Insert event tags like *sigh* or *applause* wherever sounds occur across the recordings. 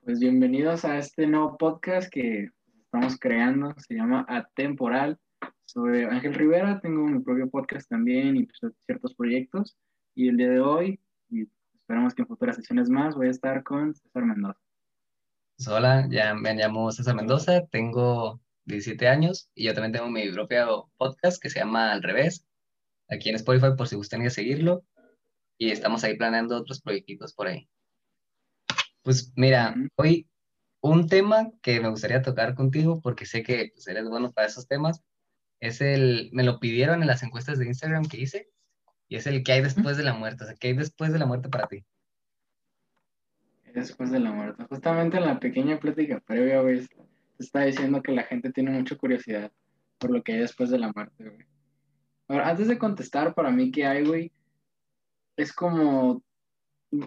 Pues bienvenidos a este nuevo podcast que estamos creando, se llama Atemporal. Sobre Ángel Rivera, tengo mi propio podcast también y pues, ciertos proyectos. Y el día de hoy, y esperamos que en futuras sesiones más, voy a estar con César Mendoza. Pues, hola, ya me llamo César Mendoza, tengo 17 años y yo también tengo mi propio podcast que se llama Al Revés, aquí en Spotify por si gustan seguirlo. Y estamos ahí planeando otros proyectitos por ahí. Pues mira, hoy un tema que me gustaría tocar contigo, porque sé que pues, eres bueno para esos temas, es el, me lo pidieron en las encuestas de Instagram que hice, y es el que hay después de la muerte, o sea, ¿qué hay después de la muerte para ti? Después de la muerte. Justamente en la pequeña plática previa, güey, te está diciendo que la gente tiene mucha curiosidad por lo que hay después de la muerte, güey. Ahora, antes de contestar, para mí, ¿qué hay, güey? Es como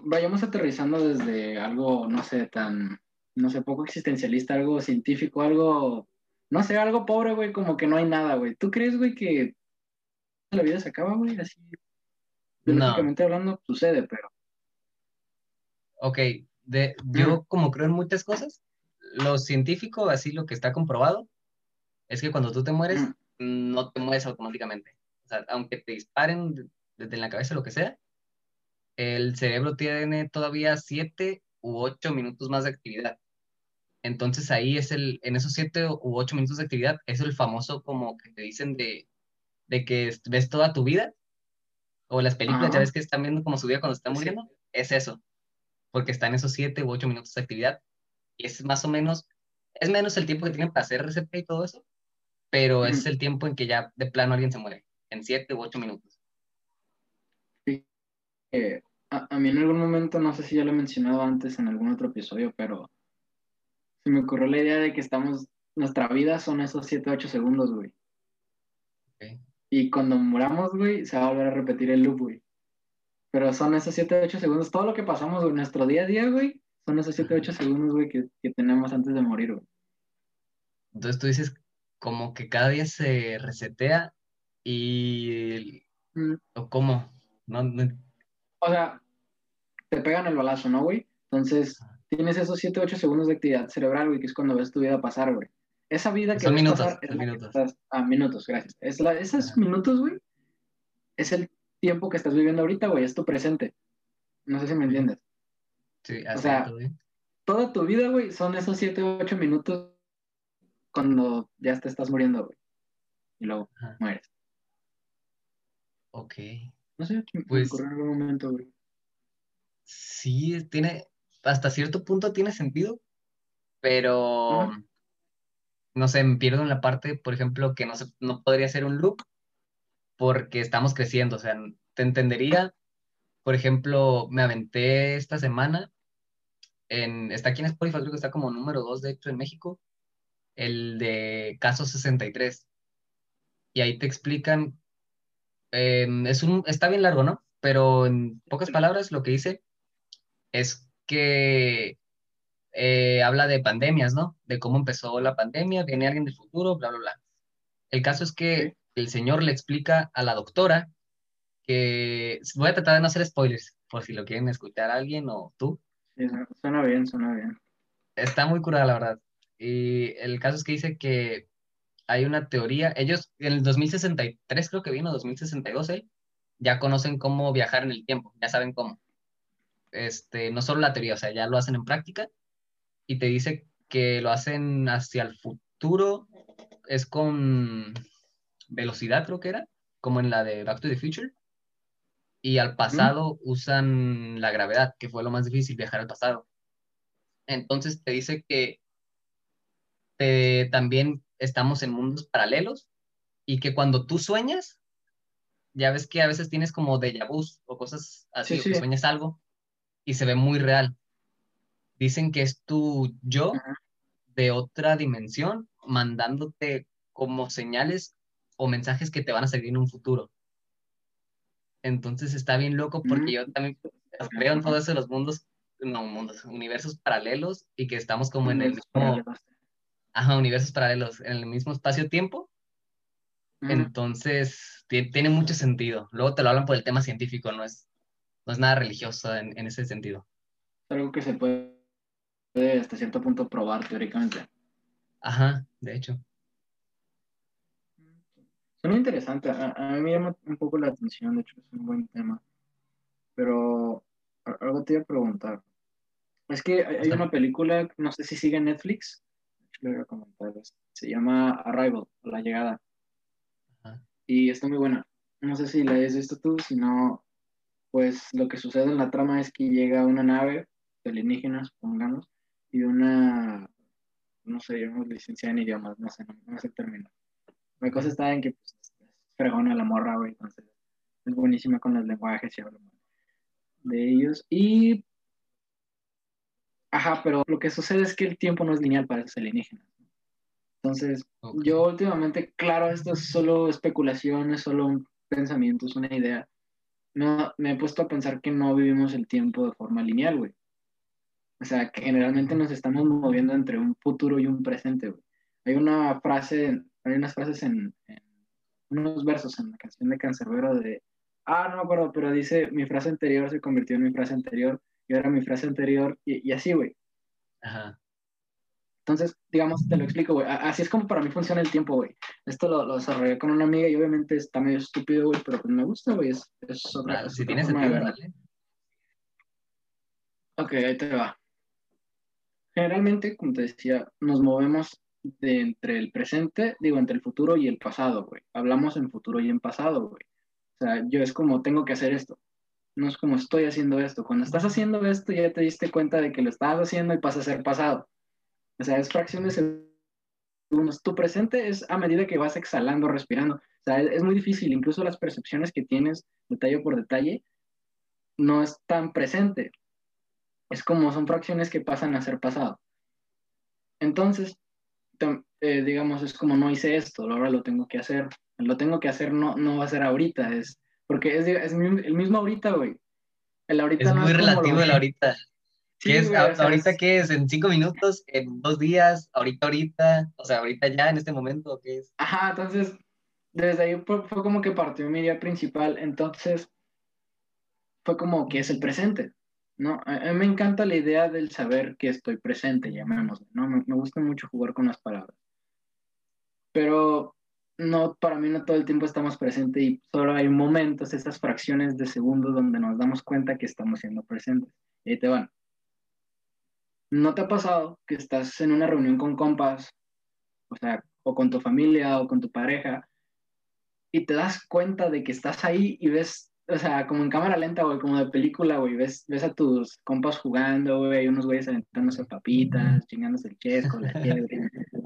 vayamos aterrizando desde algo, no sé, tan, no sé, poco existencialista, algo científico, algo, no sé, algo pobre, güey, como que no hay nada, güey. ¿Tú crees, güey, que la vida se acaba, güey? Así, biológicamente hablando, sucede, pero. Ok, de, yo como creo en muchas cosas, lo científico, así lo que está comprobado, es que cuando tú te mueres, no te mueres automáticamente. O sea, aunque te disparen desde la cabeza, lo que sea, el cerebro tiene todavía siete u ocho minutos más de actividad. Entonces ahí es el, en esos siete u ocho minutos de actividad, es el famoso como que te dicen de, de que ves toda tu vida, o las películas, ya ves que están viendo como su vida cuando está muriendo, es eso, porque está en esos siete u ocho minutos de actividad, y es más o menos, es menos el tiempo que tienen para hacer RCP y todo eso, pero es el tiempo en que ya de plano alguien se muere, en siete u ocho minutos. Sí. Eh, a, mí en algún momento, no sé si ya lo he mencionado antes en algún otro episodio, pero se me ocurrió la idea de que estamos, nuestra vida son esos 7, 8 segundos, güey. Y cuando muramos, güey, se va a volver a repetir el loop, güey. Pero son esos 7, 8 segundos, todo lo que pasamos en nuestro día a día, güey, son esos 7, 8 segundos, güey, que, que tenemos antes de morir, güey. Entonces tú dices como que cada día se resetea y... Mm. ¿O cómo? No, no, o sea, te pegan el balazo, ¿no, güey? Entonces, tienes esos 7, 8 segundos de actividad cerebral, güey, que es cuando ves tu vida pasar, güey. Esa vida que Son ves minutos, pasar es minutos. ah, minutos, gracias. Es la, esos minutos, güey, es el tiempo que estás viviendo ahorita, güey, es tu presente. No sé si me entiendes. Sí, así o sea, toda tu vida, güey, son esos 7, 8 minutos cuando ya te estás muriendo, güey. Y luego mueres. Ok. No sé, pues, en algún momento. Sí, tiene, hasta cierto punto tiene sentido, pero no sé, me pierdo en la parte, por ejemplo, que no, se, no podría ser un loop porque estamos creciendo, o sea, te entendería, por ejemplo, me aventé esta semana, en, está aquí en Spotify, creo que está como número 2, de hecho, en México, el de Caso 63. Y ahí te explican Em, es un, está bien largo, ¿no? Pero en pocas palabras lo que dice es que eh, habla de pandemias, ¿no? De cómo empezó la pandemia, viene alguien del futuro, bla, bla, bla. El caso es que el señor le explica a la doctora que voy a tratar de no hacer spoilers, por si lo quieren escuchar alguien o tú. Sí, suena bien, suena bien. Está muy curada, la verdad. Y el caso es que dice que hay una teoría, ellos en el 2063 creo que vino, 2062 él, ya conocen cómo viajar en el tiempo, ya saben cómo. Este, no solo la teoría, o sea, ya lo hacen en práctica y te dice que lo hacen hacia el futuro, es con velocidad creo que era, como en la de Back to the Future, y al pasado usan la gravedad, que fue lo más difícil, viajar al pasado. Entonces te dice que eh, también estamos en mundos paralelos y que cuando tú sueñas, ya ves que a veces tienes como déjà vu o cosas así, que sueñas algo y se ve muy real. Dicen que es tu yo de otra dimensión mandándote como señales o mensajes que te van a seguir en un futuro. Entonces está bien loco porque yo también creo en todos los mundos, no mundos, universos paralelos y que estamos como en el mismo, ajá, universos paralelos en el mismo espacio-tiempo. Entonces, tiene mucho sentido. Luego te lo hablan por el tema científico, no es, no es nada religioso en, ese sentido. algo que se puede hasta cierto punto probar teóricamente. Ajá, de hecho. Suena interesante. A, a, mí me llama un poco la atención, de hecho es un buen tema. Pero algo te iba a preguntar. Es que hay, una película, no sé si sigue en Netflix, a comentar, se llama Arrival, La Llegada. Y está muy buena. No sé si la hayas visto tú, si no, pues lo que sucede en la trama es que llega una nave de alienígenas, pongamos, y una, no sé, llamamos licenciada en idiomas, no sé, no, sé el término. La cosa está en que pues, es fregona la morra, güey, entonces es buenísima con los lenguajes y habla de ellos. Y, ajá, pero lo que sucede es que el tiempo no es lineal para esos alienígenas. Entonces, yo últimamente, claro, esto es solo especulación, es solo un pensamiento, es una idea. No, me he puesto a pensar que no vivimos el tiempo de forma lineal, güey. O sea, que generalmente nos estamos moviendo entre un futuro y un presente, güey. Hay una frase, hay unas frases en, unos versos en la canción de Cancerbero de, ah, no me acuerdo, pero dice, mi frase anterior se convirtió en mi frase anterior, y ahora mi frase anterior, y, y así, güey. Ajá. Entonces, digamos, te lo explico, güey. Así es como para mí funciona el tiempo, güey. Esto lo, lo, desarrollé con una amiga y obviamente está medio estúpido, güey, pero pues me gusta, güey. Es, es otra, si tienes sentido, dale. Ok, ahí te va. Generalmente, como te decía, nos movemos de entre el presente, digo, entre el futuro y el pasado, güey. Hablamos en futuro y en pasado, güey. O sea, yo es como, tengo que hacer esto. No es como, estoy haciendo esto. Cuando estás haciendo esto, ya te diste cuenta de que lo estabas haciendo y pasa a ser pasado. O sea, es fracciones segundos. Tu presente es a medida que vas exhalando, respirando. O sea, es, muy difícil. Incluso las percepciones que tienes, detalle por detalle, no es tan presente. Es como son fracciones que pasan a ser pasado. Entonces, eh, digamos, es como no hice esto, ahora lo tengo que hacer. Lo tengo que hacer no, no va a ser ahorita, es porque es, es el mismo ahorita, güey. El ahorita es muy relativo el ahorita. ¿Qué es, ¿Ahorita qué es? ¿En cinco minutos? ¿En dos días? ¿Ahorita, ahorita? O sea, ¿ahorita ya, en este momento? ¿Qué es? Ajá, entonces, desde ahí fue, como que partió mi idea principal. Entonces, fue como que es el presente, ¿no? A, mí me encanta la idea del saber que estoy presente, llamémoslo, ¿no? Me, me gusta mucho jugar con las palabras. Pero no, para mí no todo el tiempo estamos presentes y solo hay momentos, esas fracciones de segundos donde nos damos cuenta que estamos siendo presentes. Y ahí te van. ¿No te ha pasado que estás en una reunión con compas, o sea, o con tu familia o con tu pareja, y te das cuenta de que estás ahí y ves, o sea, como en cámara lenta, güey, como de película, güey, ves, ves a tus compas jugando, güey, unos güeyes aventándose papitas, chingándose el chesco, la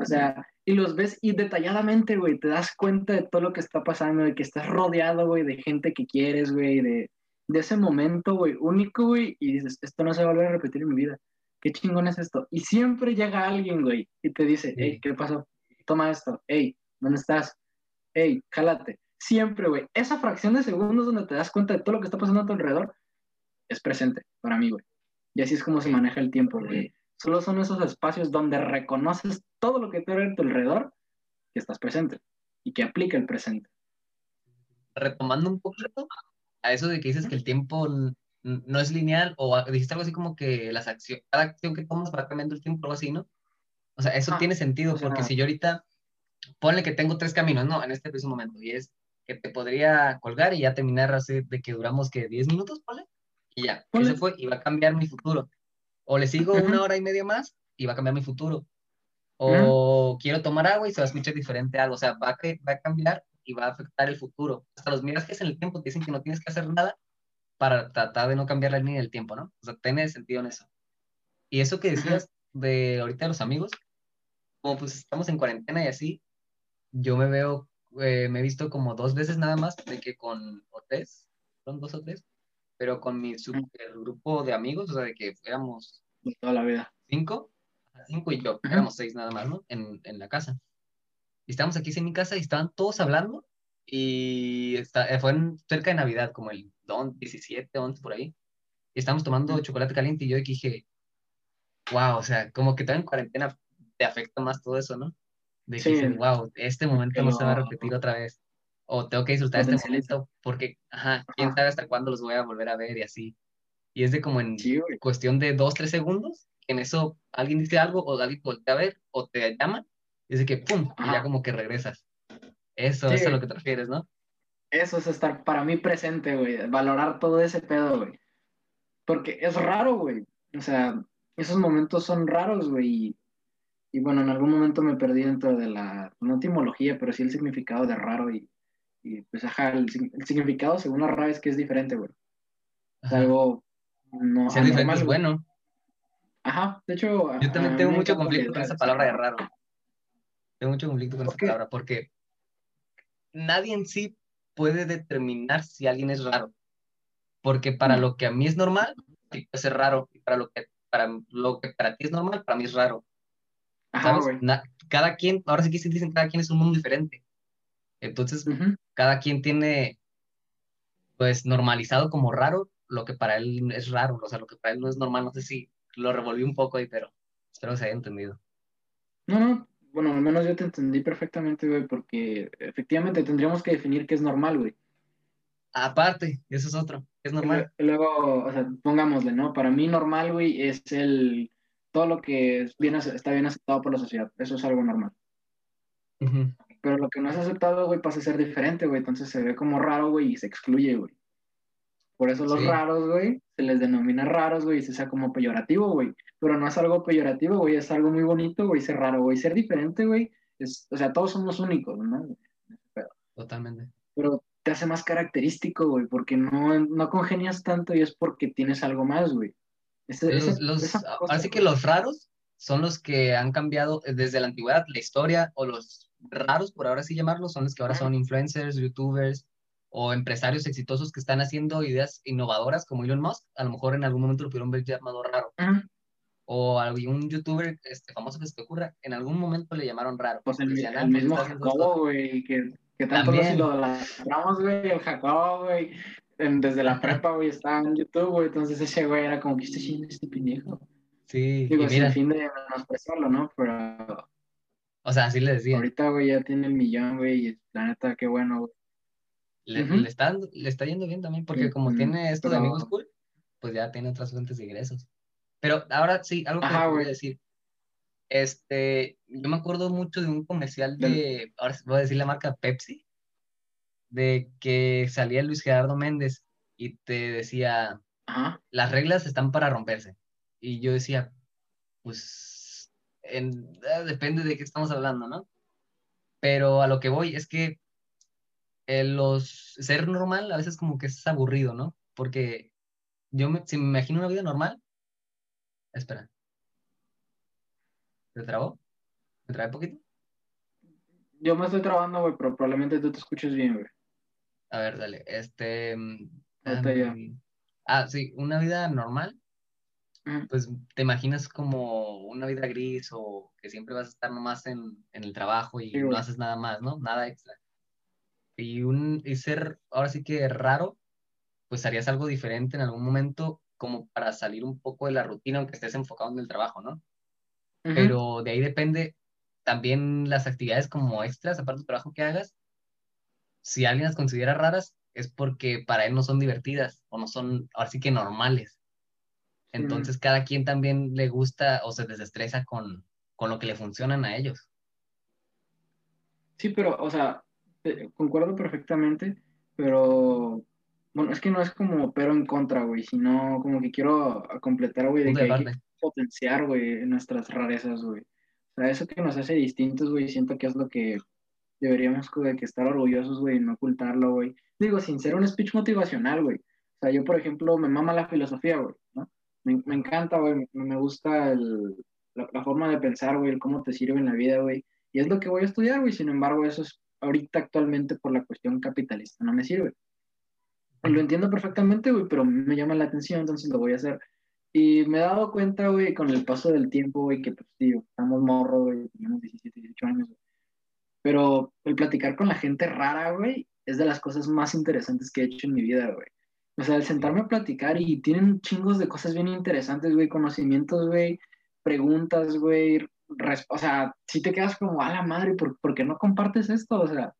o sea, y los ves y detalladamente, güey, te das cuenta de todo lo que está pasando, de que estás rodeado, güey, de gente que quieres, güey, de, de ese momento, güey, único, güey, y dices, esto no se va a volver a repetir en mi vida qué chingón es esto. Y siempre llega alguien, güey, y te dice, hey, ¿qué pasó? Toma esto, hey, ¿dónde estás? Hey, jálate. Siempre, güey. Esa fracción de segundos donde te das cuenta de todo lo que está pasando a tu alrededor es presente para mí, güey. Y así es como se maneja el tiempo, güey. Solo son esos espacios donde reconoces todo lo que te hay a tu alrededor que estás presente y que aplica el presente. Retomando un poquito a eso de que dices que el tiempo no es lineal, o dijiste algo así como que las acciones, cada acción que tomas va cambiando el tiempo, algo así, ¿no? O sea, eso ah, tiene sentido, porque si yo ahorita, ponle que tengo tres caminos, ¿no? En este preciso momento, y es que te podría colgar y ya terminar así de que duramos que 10 minutos, ponle, y ya, eso fue, y va a cambiar mi futuro. O le sigo una hora y media más y va a cambiar mi futuro. O quiero tomar agua y se va a escuchar diferente algo, o sea, va a, va a cambiar y va a afectar el futuro. Hasta los es en el tiempo te dicen que no tienes que hacer nada para tratar de no cambiar la línea del tiempo, ¿no? O sea, tiene sentido en eso. Y eso que decías de ahorita de los amigos, como pues estamos en cuarentena y así, yo me veo, eh, me he visto como dos veces nada más, de que con, o tres, son dos o tres, pero con mi super grupo de amigos, o sea, de que éramos... Toda la vida. Cinco, cinco y yo, éramos seis nada más, ¿no? En, en la casa. Y estábamos aquí en mi casa y estaban todos hablando y está, eh, fue cerca de Navidad, como el 17, 11 por ahí. Y estábamos tomando chocolate caliente y yo dije, wow, o sea, como que en cuarentena te afecta más todo eso, ¿no? De que wow, este momento no se va a repetir otra vez. O tengo que disfrutar este momento porque, ajá, quién sabe hasta cuándo los voy a volver a ver y así. Y es de como en cuestión de dos, tres segundos, en eso alguien dice algo o alguien voltea a ver o te llama, y es de que pum, y ya como que regresas. Eso, eso es a lo que te refieres, ¿no? Eso es estar para mí presente, güey. Valorar todo ese pedo, güey. Porque es raro, güey. O sea, esos momentos son raros, güey. Y, bueno, en algún momento me perdí dentro de la, no etimología, pero sí el significado de raro. Y, pues, ajá, el, significado según la rara es que es diferente, güey. Es algo no. Ser diferente es bueno. Ajá, de hecho. Yo también tengo mucho conflicto con esa palabra de raro. Tengo mucho conflicto con esa palabra porque nadie en sí puede determinar si alguien es raro. Porque para lo que a mí es normal, puede ser raro. Y para lo que para, lo que para ti es normal, para mí es raro. cada quien, ahora sí que se dicen, cada quien es un mundo diferente. Entonces, cada quien tiene, pues, normalizado como raro lo que para él es raro, o sea, lo que para él no es normal. No sé si lo revolví un poco ahí, pero espero que se haya entendido. No, no, bueno, al menos yo te entendí perfectamente, güey, porque efectivamente tendríamos que definir qué es normal, güey. Aparte, eso es otro, es normal. luego, o sea, pongámosle, ¿no? Para mí normal, güey, es el, todo lo que es bien, está bien aceptado por la sociedad, eso es algo normal. Pero lo que no es aceptado, güey, pasa a ser diferente, güey, entonces se ve como raro, güey, y se excluye, güey. Por eso los raros, güey, se les denomina raros, güey, y se sea como peyorativo, güey. Pero no es algo peyorativo, güey, es algo muy bonito, güey, ser raro, güey. Ser diferente, güey, es, o sea, todos somos únicos, ¿no? Totalmente. Pero te hace más característico, güey, porque no, no congenias tanto y es porque tienes algo más, güey. así que los raros son los que han cambiado desde la antigüedad la historia, o los raros, por ahora sí llamarlos, son los que ahora son influencers, youtubers, o empresarios exitosos que están haciendo ideas innovadoras como Elon Musk, a lo mejor en algún momento lo pudieron ver llamado raro. O algún youtuber este, famoso que se te ocurra, en algún momento le llamaron raro. Pues el, el, mismo Jacobo, güey, que, que tanto También. lo lastramos, güey, el Jacobo, güey, desde la prepa, güey, estaba en YouTube, güey, entonces ese güey era como, ¿qué está haciendo este pendejo? Sí, Digo, sin fin de menospreciarlo, ¿no? Pero... O sea, así le decía. Ahorita, güey, ya tiene el millón, güey, y la neta, qué bueno, güey le, está, le está yendo bien también, porque como tiene esto de amigos cool, pues ya tiene otras fuentes de ingresos. Pero ahora sí, algo que voy a decir. Este, yo me acuerdo mucho de un comercial de, ahora voy a decir la marca Pepsi, de que salía Luis Gerardo Méndez y te decía, las reglas están para romperse. Y yo decía, pues, en, ah, depende de qué estamos hablando, ¿no? Pero a lo que voy es que los, ser normal a veces como que es aburrido, ¿no? Porque yo me, si me imagino una vida normal, espera, ¿te trabó? ¿Me trae poquito? Yo me estoy trabando, güey, pero probablemente tú te escuches bien, güey. A ver, dale, este... Um, ah, sí, una vida normal, pues te imaginas como una vida gris o que siempre vas a estar nomás en, en el trabajo y no haces nada más, ¿no? Nada extra y, un, y ser ahora sí que raro, pues harías algo diferente en algún momento como para salir un poco de la rutina, aunque estés enfocado en el trabajo, ¿no? Pero de ahí depende también las actividades como extras, aparte del trabajo que hagas. Si alguien las considera raras, es porque para él no son divertidas o no son, ahora sí que normales. Entonces, cada quien también le gusta o se desestresa con, con lo que le funcionan a ellos. Sí, pero, o sea, concuerdo perfectamente, pero bueno, es que no es como pero en contra, güey, sino como que quiero completar, güey, de que hay que potenciar, güey, nuestras rarezas, güey. O sea, eso que nos hace distintos, güey, siento que es lo que deberíamos de que estar orgullosos, güey, no ocultarlo, güey. Digo, sin ser un speech motivacional, güey. O sea, yo, por ejemplo, me mama la filosofía, güey. Me, me encanta, güey, me, gusta el, la, la, forma de pensar, güey, el cómo te sirve en la vida, güey. Y es lo que voy a estudiar, güey. Sin embargo, eso es ahorita actualmente por la cuestión capitalista no me sirve. lo entiendo perfectamente, güey, pero me llama la atención, entonces lo voy a hacer. Y me he dado cuenta, güey, con el paso del tiempo, güey, que pues, tío, estamos morros, güey, tenemos 17, 18 años, güey. Pero el platicar con la gente rara, güey, es de las cosas más interesantes que he hecho en mi vida, güey. O sea, el sentarme a platicar y tienen chingos de cosas bien interesantes, güey, conocimientos, güey, preguntas, güey, o sea, si te quedas como, a la madre, ¿por, qué no compartes esto? O sea,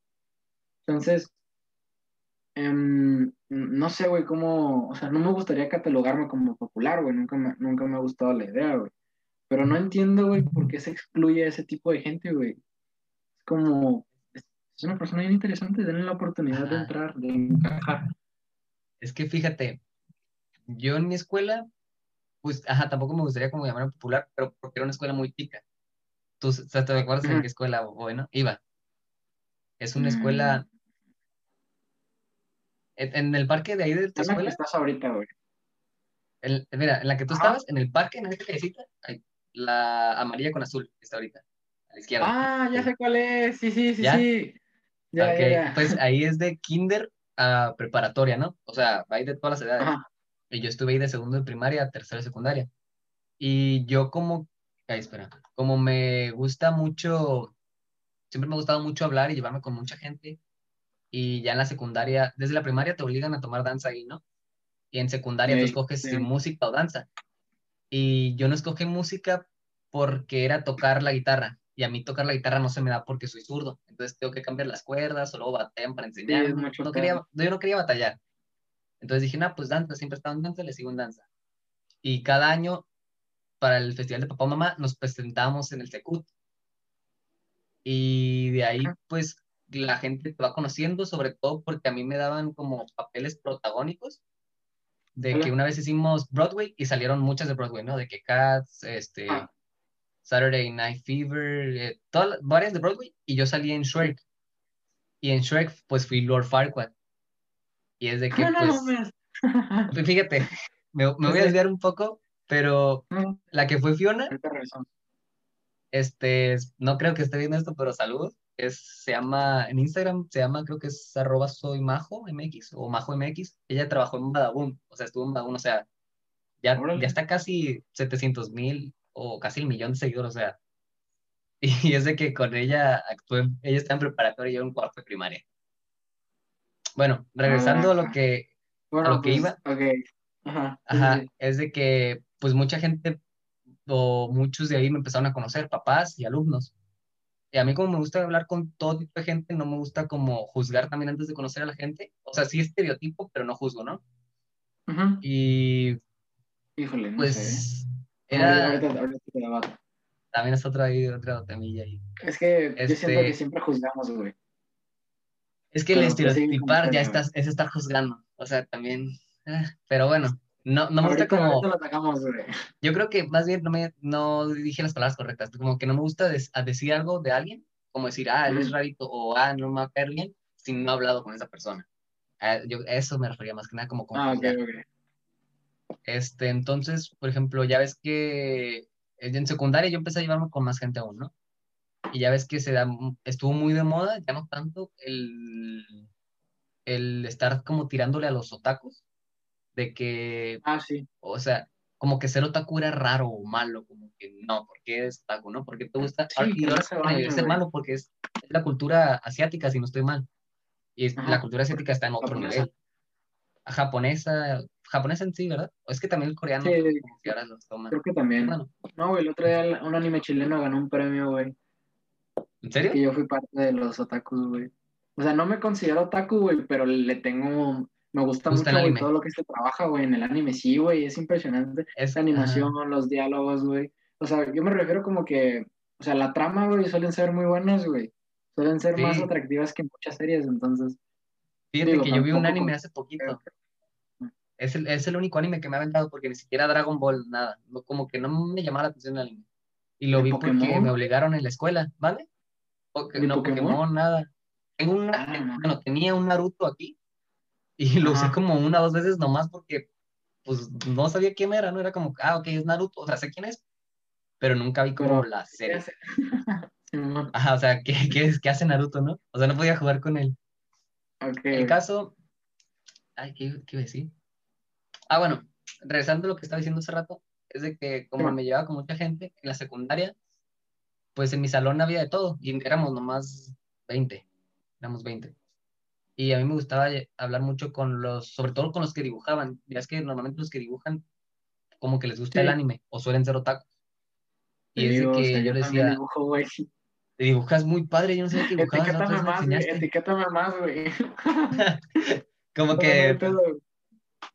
entonces, em, no sé, güey, cómo, o sea, no me gustaría catalogarme como popular, güey, nunca me, nunca me ha gustado la idea, güey. Pero no entiendo, güey, por qué se excluye a ese tipo de gente, güey. Es como, es una persona bien interesante, denle la oportunidad de entrar, de encajar. Es que fíjate, yo en mi escuela, pues, ajá, tampoco me gustaría como llamarme popular, pero porque era una escuela muy chica. ¿Tú o sea, te acuerdas en qué escuela, bueno, iba? Es una Mm, escuela, en, en el parque de ahí de tu escuela, estás ahorita, güey. el- mira, en la que tú estabas, en el parque, en esa callecita, ahí, la amarilla con azul, que está ahorita, a la izquierda. Ah, ya sé cuál es, sí, sí, sí, ¿Ya? sí. Ya, ya. pues ahí es de kinder a preparatoria, ¿no? O sea, hay de todas las edades. Ajá. Y yo estuve ahí de segundo de primaria a tercero de secundaria. Y yo como, ay, espera, como me gusta mucho, siempre me ha gustado mucho hablar y llevarme con mucha gente. Y ya en la secundaria, desde la primaria te obligan a tomar danza ahí, ¿no? Y en secundaria tú Ey, escoges sí. si música o danza. Y yo no escogí música porque era tocar la guitarra. Y a mí tocar la guitarra no se me da porque soy zurdo. Entonces tengo que cambiar las cuerdas o luego batean para Sí, enseñarme. mucho no pedo. quería, yo no quería batallar. Entonces dije, no, pues danza, siempre he estado en danza, le sigo en danza. Y cada año, para el festival de papá mamá, nos presentamos en el Tecut. Y de ahí, pues, la gente te va conociendo, sobre todo porque a mí me daban como papeles protagónicos, de que una vez hicimos Broadway y salieron muchas de Broadway, ¿no? De que Cats, este, Ah. Saturday Night Fever, eh, todas, varias de Broadway, y yo salí en Shrek. Y en Shrek, pues fui Lord Farquaad. Y es de que, Ah, no pues, *laughs* Fíjate, me, me voy a desviar un poco, pero No, la que fue Fiona, este, es- no creo que esté viendo esto, pero saludos. Es, se llama, en Instagram se llama, creo que es arroba soy majo MX o majo MX. Ella trabajó en Badaboom, o sea, estuvo en Badaboom, o sea, ya, ya está casi 700 mil o casi el millón de seguidores, o sea. *laughs* Y es de que con ella actué, ella está en preparatoria y yo en cuarto de primaria. Bueno, regresando a lo Ah, que, Bueno, lo que pues, iba. ok. Ajá. sí, Ajá, sí. es de que pues mucha gente o muchos de ahí me empezaron a conocer, papás y alumnos. Y a mí como me gusta hablar con todo tipo de gente, no me gusta como juzgar también antes de conocer a la gente. O sea, sí estereotipo, pero no juzgo, ¿no? Ujú. Y Híjole, no sé. pues ahorita, era, ahorita, ahorita te debato. también es otra, ahí, otra temilla ahí. Es que yo siento que Este, siempre juzgamos, güey. es que el Pero pues sigue con estereotipar ya estás, es estar juzgando. O sea, también, ah, pero bueno, no, no me gusta como, lo güey. yo creo que más bien no me, no dije las palabras correctas, como que no me gusta des- a decir algo de alguien, como decir, ah, él es rarito, o ah, no me va a caer bien, si no he hablado con esa persona. Ah, yo, eso me refería más que nada como Ah, ok, juzgar. Este, entonces, por ejemplo, ya ves que en secundaria yo empecé a llevarme con más gente aún, ¿no? Y ya ves que se da, estuvo muy de moda, ya no tanto, el, el estar como tirándole a los otakus, de que, Ah, sí. o sea, como que ser otaku era raro o malo, como que no, ¿por qué es otaku, no? ¿Por qué te gusta? Sí, y no ahora se malo porque es, es la cultura asiática, si no estoy mal. Y es- la cultura asiática está en otro Japonesa. nivel. Japonesa, japonesa en sí, ¿verdad? O es que también el coreano Sí, que ahora los toman. creo que también. Bueno, No, güey, el otro día un anime chileno ganó un premio, güey. ¿en serio? Que yo fui parte de los otakus, güey. O sea, no me considero otaku, güey, pero le tengo. Me gusta ¿Gusta mucho, güey, todo lo que se trabaja, güey, en el anime. Sí, güey, es impresionante. Es, La animación, los diálogos, güey. O sea, yo me refiero como que. O sea, la trama, güey, suelen ser muy buenas, güey. Suelen ser más atractivas que muchas series, entonces. fíjate Digo, que yo vi un anime hace poquito. Es el, es el único anime que me ha aventado porque ni siquiera Dragon Ball, nada. No- como que no me llamaba la atención el anime. Y lo ¿De vi porque Pokémon? me obligaron en la escuela, ¿vale? Porque, ¿De no, Pokémon? Pokémon, nada. Tengo una, Ah, no. bueno, tenía un Naruto aquí y lo usé Ajá. como una o dos veces nomás porque pues no sabía quién era, ¿no? Era como, ah, ok, es Naruto, o sea, sé quién es, pero nunca vi como la ¿qué serie. *laughs* Ajá, o sea, ¿qué, qué, es- qué hace Naruto, no? O sea, no podía jugar con él. Ok. El caso, ay, ¿qué, qué iba a decir? Ah, bueno, regresando a lo que estaba diciendo hace rato, es de que como Simón. me llevaba con mucha gente en la secundaria, pues en mi salón había de todo y éramos nomás 20, éramos 20. Y a mí me gustaba hablar mucho con los, sobre todo con los que dibujaban. Ya es que normalmente los que dibujan como que les gusta el Sí. anime o suelen ser otakus. Y es que sea, yo decía, dibujo, güey. te dibujas muy padre, yo no sabía que dibujabas, Etiquétame más, güey. Etiquétame más, güey. como *laughs* que...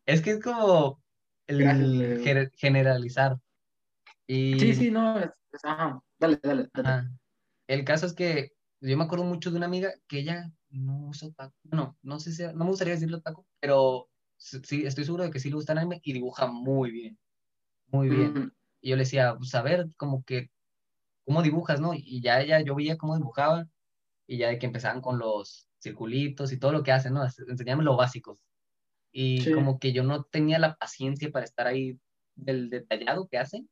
Es que es como el generalizar. Y... Sí, sí, no, ajá, dale, dale. El caso es que yo me acuerdo mucho de una amiga que ella no usa taco. No, no sé si, no me gustaría decirlo taco, pero sí, estoy seguro de que sí le gusta el anime y dibuja muy bien. Muy bien. Y yo le decía, pues a ver, como que, ¿cómo dibujas, no? Y ya ella, yo veía cómo dibujaba y ya de que empezaban con los circulitos y todo lo que hacen, ¿no? Enseñame lo básico. Y como que yo no tenía la paciencia para estar ahí del detallado que hacen.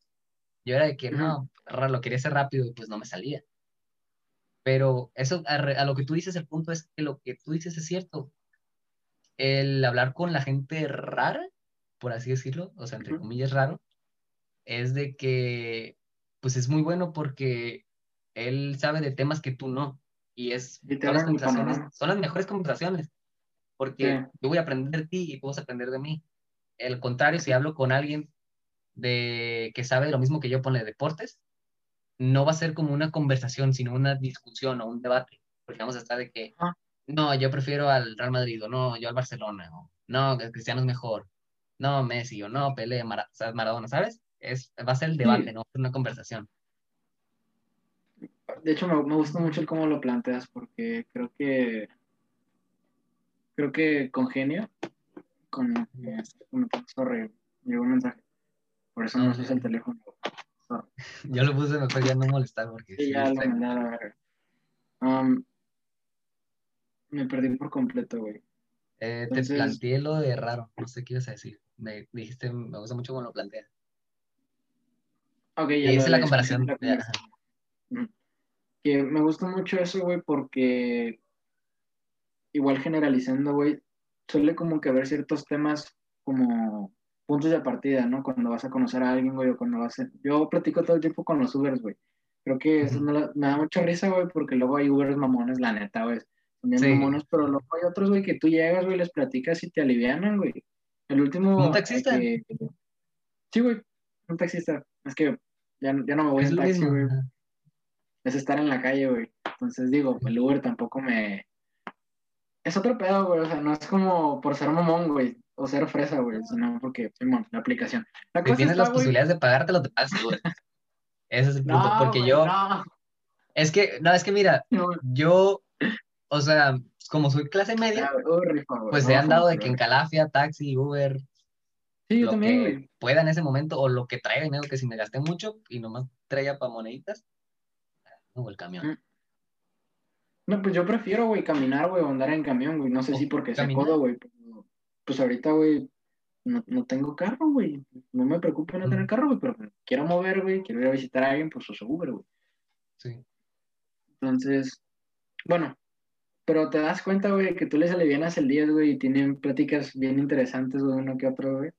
Yo era de que, no, lo quería hacer rápido y pues no me salía. Pero eso, a, lo que tú dices, el punto es que lo que tú dices es cierto. El hablar con la gente rara, por así decirlo, o sea, entre comillas raro, es de que, pues es muy bueno porque él sabe de temas que tú no. Y es, todas las conversaciones, son las mejores conversaciones, porque yo voy a aprender de ti y tú vas a aprender de mí. El contrario, si hablo con alguien de que sabe lo mismo que yo pone deportes, no va a ser como una conversación, sino una discusión o un debate, porque vamos a estar de que, no, yo prefiero al Real Madrid, o no, yo al Barcelona, o no, Cristiano es mejor, no, Messi, o no, Pelé, Maradona, ¿sabes? Es, va a ser el debate, no una conversación. De hecho, me, me gusta mucho el cómo lo planteas, porque creo que creo que congenio con eh, sorry, llegó un mensaje. Por eso no, no el teléfono. Yo *laughs* lo puse mejor ya no molestar porque. Sí, ya lo mandé a ver. Um, me perdí por completo, güey. Eh, Te planteé lo de raro, no sé qué ibas a decir. Me dijiste, me gusta mucho cómo lo planteas. Ok, ya. Y hice la comparación. Que me gusta mucho eso, güey, porque igual generalizando, güey, suele como que haber ciertos temas como puntos de partida, ¿no? Cuando vas a conocer a alguien, güey, o cuando vas a... Yo platico todo el tiempo con los Ubers, güey. Creo que eso me, da mucha risa, güey, porque luego hay Ubers mamones, la neta, güey. Son mamones, pero luego hay otros, güey, que tú llegas, güey, les platicas y te alivianan, güey. El último... ¿Un taxista? Sí, güey, un taxista. Es que ya, ya no me voy en taxi, güey. Es estar en la calle, güey. Entonces digo, el Uber tampoco me... Es otro pedo, güey. O sea, no es como por ser mamón, güey o ser fresa, güey, sino porque, bueno, la aplicación. La si tienes las posibilidades de pagártelo, te pagas, güey. Ese es el punto, porque yo... Es que, no, es que mira, yo, o sea, como soy clase media, pues he andado de que en Calafia, taxi, Uber, sí, yo también, güey. pueda en ese momento, o lo que traiga dinero, que si me gasté mucho y nomás traía para moneditas, o el camión. Mm. No, pues yo prefiero, güey, caminar, güey, o andar en camión, güey. No sé si porque se codo, güey pues ahorita, güey, no, no, tengo carro, güey. No me preocupa no tener carro, güey, pero quiero mover, güey, quiero ir a visitar a alguien, pues uso Uber, güey. Sí. Entonces, bueno, pero te das cuenta, güey, que tú les alivianas el día, güey, y tienen pláticas bien interesantes, güey, uno que otro, güey.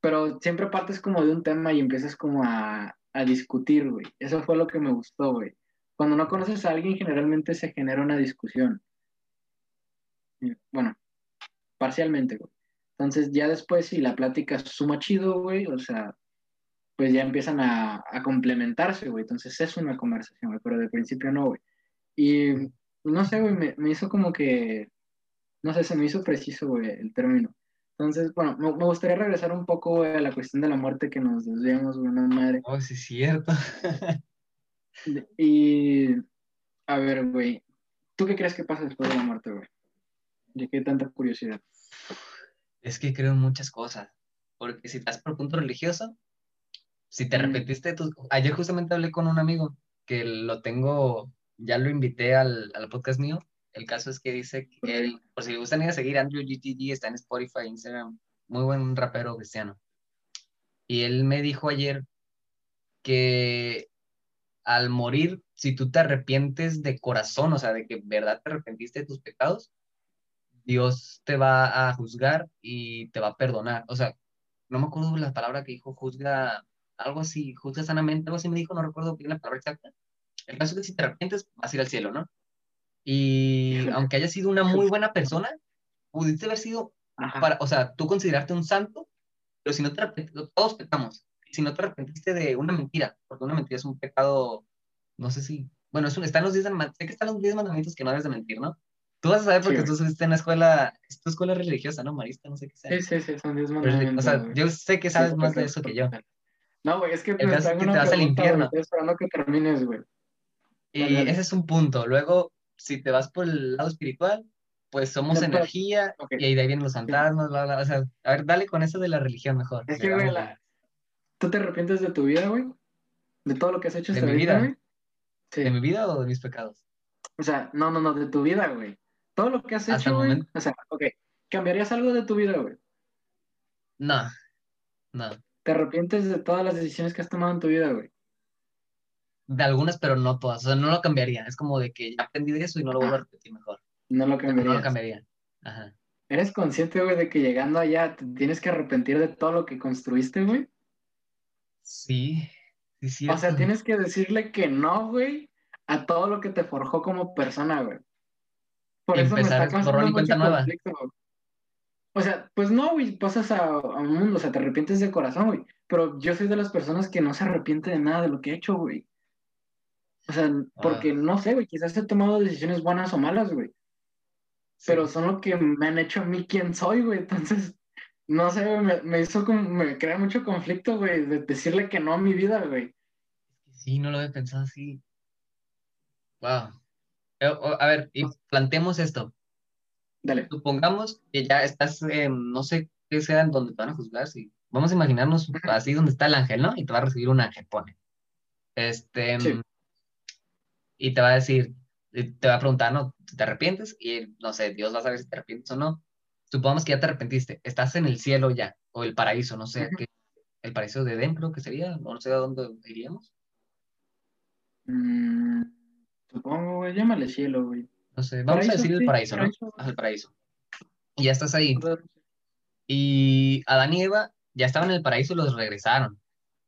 Pero siempre partes como de un tema y empiezas como a, a discutir, güey. Eso fue lo que me gustó, güey. Cuando no conoces a alguien, generalmente se genera una discusión. Bueno, parcialmente, güey. Entonces ya después si la plática suma chido, güey, o sea, pues ya empiezan a, complementarse, güey. Entonces es una conversación, güey, pero de principio no, güey. Y no sé, güey, me, hizo como que, no sé, se me hizo preciso, güey, el término. Entonces, bueno, me, gustaría regresar un poco, güey, a la cuestión de la muerte que nos desviamos, güey, una madre. Oh, sí, cierto. *laughs* y, a ver, güey, ¿tú qué crees que pasa después de la muerte, güey? ¿De qué tanta curiosidad? Es que creo en muchas cosas. Porque si estás por punto religioso, si te repetiste tus... Ayer justamente hablé con un amigo que lo tengo, ya lo invité al, al podcast mío. El caso es que dice que él, por si le gustan ir a seguir, Andrew GTG está en Spotify, Instagram, muy buen rapero cristiano. Y él me dijo ayer que al morir, si tú te arrepientes de corazón, o sea, de que verdad te arrepentiste de tus pecados, Dios te va a juzgar y te va a perdonar. O sea, no me acuerdo la palabra que dijo, juzga, algo así, juzga sanamente, algo así me dijo, no recuerdo bien la palabra exacta. El caso es que si te arrepientes, vas a ir al cielo, ¿no? Y *laughs* aunque haya sido una muy buena persona, pudiste haber sido, para, o sea, tú considerarte un santo, pero si no te arrepentiste, todos pecamos. Si no te arrepentiste de una mentira, porque una mentira es un pecado, no sé si, bueno, es un, están los 10 sé que están los 10 mandamientos que no debes de mentir, ¿no? Tú vas a saber porque Sí, tú estuviste en la escuela, es tu escuela religiosa, ¿no? Marista, no sé qué sea. Sí, sí, sí, son 10 Pero, mandamientos. o sea, güey. yo sé que Sí, sabes lo más de eso que yo. No, güey, es que El me caso es que te vas al infierno. Estoy esperando que termines, güey. Y ese es un punto. Luego, si te vas por el lado espiritual, pues somos energía ok. y ahí de ahí vienen los fantasmas, bla, bla. O sea, a ver, dale con eso de la religión mejor. Es que, güey, la... ¿tú te arrepientes de tu vida, güey? ¿De todo lo que has hecho ¿De hasta mi ahorita, vida? güey? Sí. ¿De mi vida o de mis pecados? O sea, no, no, no, de tu vida, güey. Todo lo que has Hasta hecho, güey. O sea, ok. ¿Cambiarías algo de tu vida, güey? No, no. ¿Te arrepientes de todas las decisiones que has tomado en tu vida, güey? De algunas, pero no todas. O sea, no lo cambiaría. Es como de que ya aprendí de eso y no lo vuelvo a repetir mejor. No lo Pero no lo cambiarías. cambiaría. Ajá. ¿Eres consciente, güey, de que llegando allá te tienes que arrepentir de todo lo que construiste, güey? Sí, sí, sí. O sea, tienes que decirle que no, güey, a todo lo que te forjó como persona, güey. Por eso me está causando mucho nueva. conflicto, güey. O sea, pues no, güey, pasas a, a un mundo, o sea, te arrepientes de corazón, güey. Pero yo soy de las personas que no se arrepiente de nada de lo que he hecho, güey. O sea, porque no sé, güey, quizás he tomado decisiones buenas o malas, güey. Sí. Pero son lo que me han hecho a mí quien soy, güey. Entonces, no sé, me, me hizo como, me crea mucho conflicto, güey, de decirle que no a mi vida, güey. Sí, no lo había pensado así. Wow. Eh, A ver, y planteemos esto. Dale. Supongamos que ya estás, no sé qué sea en donde te van a juzgar. Si, vamos a imaginarnos así donde está el ángel, ¿no? Y te va a recibir un ángel, pone. Este, Sí. y te va a decir, te va a preguntar, ¿no? ¿Te arrepientes? Y no sé, Dios va a saber si te arrepientes o no. Supongamos que ya te arrepentiste, estás en el cielo ya, o el paraíso, no sé, qué, el paraíso de Edén creo que sería, no sé a dónde iríamos. Mm, supongo, güey, llámale cielo, güey. No sé, vamos a decir el sí, paraíso, ¿no? paraíso. El paraíso. Y ya estás ahí. Y Adán y Eva ya estaban en el paraíso y los regresaron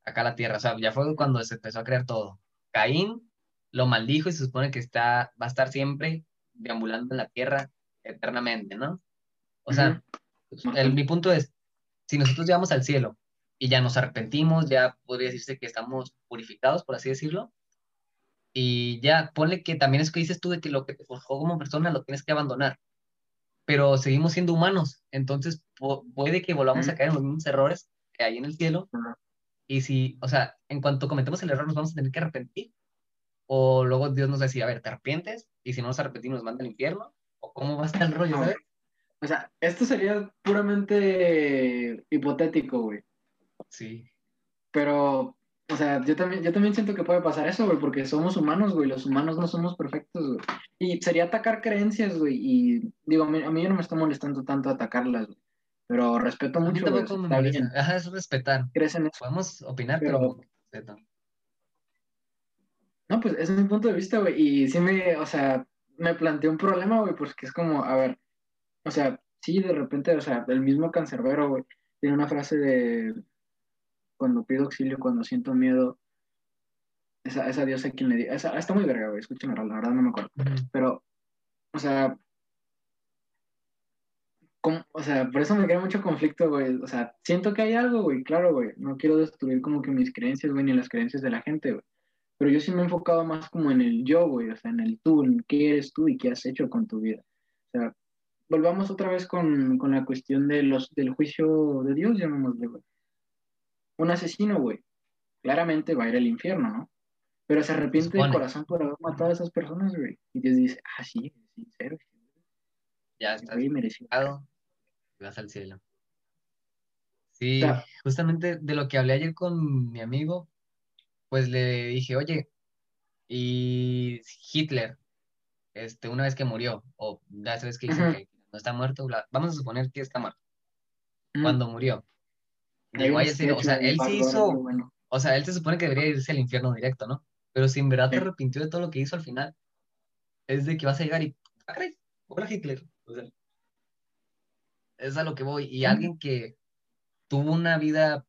acá a la tierra. O sea, ya fue cuando se empezó a crear todo. Caín lo maldijo y se supone que está, va a estar siempre deambulando en la tierra eternamente, ¿no? O sea, el- mi punto es, si nosotros llegamos al cielo y ya nos arrepentimos, ya podría decirse que estamos purificados, por así decirlo, y ya ponle que también es que dices tú de que lo que te forjó como persona lo tienes que abandonar, pero seguimos siendo humanos, entonces pu- puede que volvamos a caer en los mismos errores que hay en el cielo, y si, o sea, en cuanto cometemos el error nos vamos a tener que arrepentir, o luego Dios nos decía, a ver, ¿te arrepientes? Y si no nos arrepentimos nos manda al infierno, o cómo va a estar el rollo, ¿sabes? O sea, esto sería puramente hipotético, güey. Sí, Pero, o sea, yo también, yo también siento que puede pasar eso, güey, porque somos humanos, güey. Los humanos no somos perfectos, güey. Y sería atacar creencias, güey. Y digo, a mí, a mí no me está molestando tanto atacarlas, güey. Pero respeto mucho, güey. Está bien. Ajá, es respetar. Crees en eso. Podemos opinar, Pero-. No, pues es mi punto de vista, güey. Y sí me, o sea, me planteó un problema, güey, porque es como, a ver, o sea, sí, de repente, o sea, el mismo cancerbero, güey, tiene una frase de cuando pido auxilio, cuando siento miedo, esa, esa Dios a quien le diga, esa, está muy verga, güey, escúchame, la verdad no me acuerdo. Pero, o sea, ¿cómo? o sea, por eso me crea mucho conflicto, güey. O sea, siento que hay algo, güey, claro, güey. No quiero destruir como que mis creencias, güey, ni las creencias de la gente, güey. Pero yo sí me he enfocado más como en el yo, güey, o sea, en el tú, en qué eres tú y qué has hecho con tu vida. O sea, volvamos otra vez con, con la cuestión de los, del juicio de Dios, llamémosle, güey. Un asesino, güey, claramente va a ir al infierno, ¿no? Pero se arrepiente de corazón por haber matado a esas personas, güey. Y Dios dice, ah, sí, sincero, Ya estás güey, y vas al cielo. Sí, justamente de lo que hablé ayer con mi amigo, pues le dije, oye, y Hitler, este, una vez que murió, o ya sabes que dicen que está muerto, bla- vamos a suponer que está muerto, Mm. cuando murió. Cielo, o sea, él sí hizo, bueno. o sea, él se supone que debería irse al infierno directo, ¿no? Pero si en verdad te Sí. arrepintió de todo lo que hizo al final, es de que vas a llegar y, ah, caray, hola Hitler. O sea, es a lo que voy. Y Sí. alguien que tuvo una vida,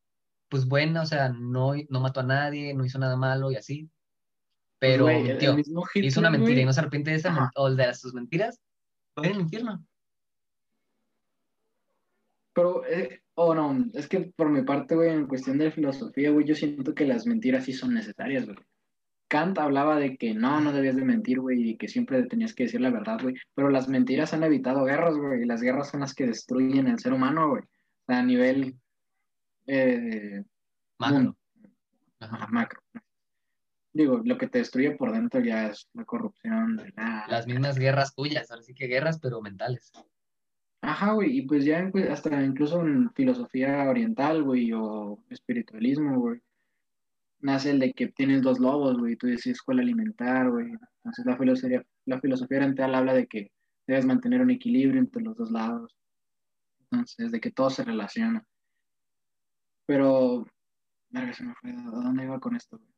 pues buena, o sea, no, no mató a nadie, no hizo nada malo y así, Pues, pero el mintió, Hitler, hizo una mentira güey, y no se arrepiente de esa o de sus mentiras, va a ir al infierno. Pero, eh, oh no, es que por mi parte, güey, en cuestión de filosofía, güey, yo siento que las mentiras sí son necesarias, güey. Kant hablaba de que no, no debías de mentir, güey, y que siempre tenías que decir la verdad, güey. Pero las mentiras han evitado guerras, güey, y las guerras son las que destruyen el ser humano, güey. O sea, a nivel eh, Macro. Ajá, macro. Digo, lo que te destruye por dentro ya es la corrupción. La... Las mismas guerras tuyas, ahora sí que guerras, pero mentales. Ajá, güey, y pues ya pues, hasta incluso en filosofía oriental, güey, o espiritualismo, güey, nace el de que tienes dos lobos, güey, tú decides cuál alimentar, güey. Entonces la filosofía, la filosofía oriental habla de que debes mantener un equilibrio entre los dos lados. Entonces, de que todo se relaciona. Pero, verga, se me fue, ¿a dónde iba con esto, güey?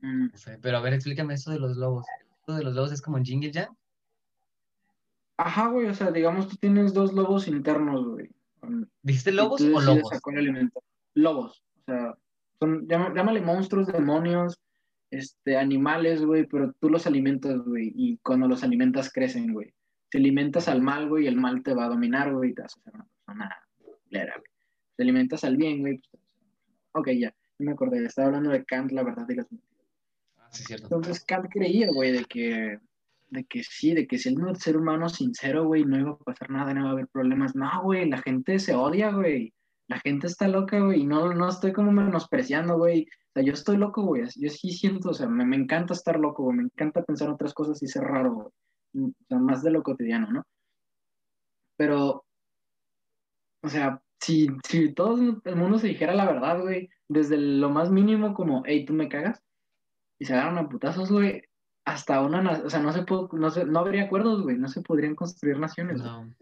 Mm, pero a ver, explícame eso de los lobos. ¿Esto de los lobos es como Jingle? Ajá, güey, o sea, digamos, tú tienes dos lobos internos, güey. ¿Dijiste Y lobos o lobos? Lobos, o sea, son, llámale monstruos, demonios, este, animales, güey, pero tú los alimentas, güey, y cuando los alimentas crecen, güey. Si alimentas al mal, güey, el mal te va a dominar, güey, y te vas a hacer una persona culera, güey. Si alimentas al bien, güey, pues te Ok, ya, no me acordé, estaba hablando de Kant, la verdad y las mentiras. Ah, sí, cierto. Entonces Kant creía, güey, de que, de que sí, de que si él no ser humano sincero, güey, no iba a pasar nada, no iba a haber problemas. No, güey, la gente se odia, güey. La gente está loca, güey, y no, no estoy como menospreciando, güey. O sea, yo estoy loco, güey. Yo sí siento, o sea, me, me encanta estar loco, güey. Me encanta pensar otras cosas y ser raro, güey. O sea, más de lo cotidiano, ¿no? Pero, o sea, si, si todo el mundo se dijera la verdad, güey, desde lo más mínimo como, hey, tú me cagas, y se agarran a putazos, güey, hasta una, na- o sea, no se puede, no se, no habría acuerdos, güey, no se podrían construir naciones, güey, No.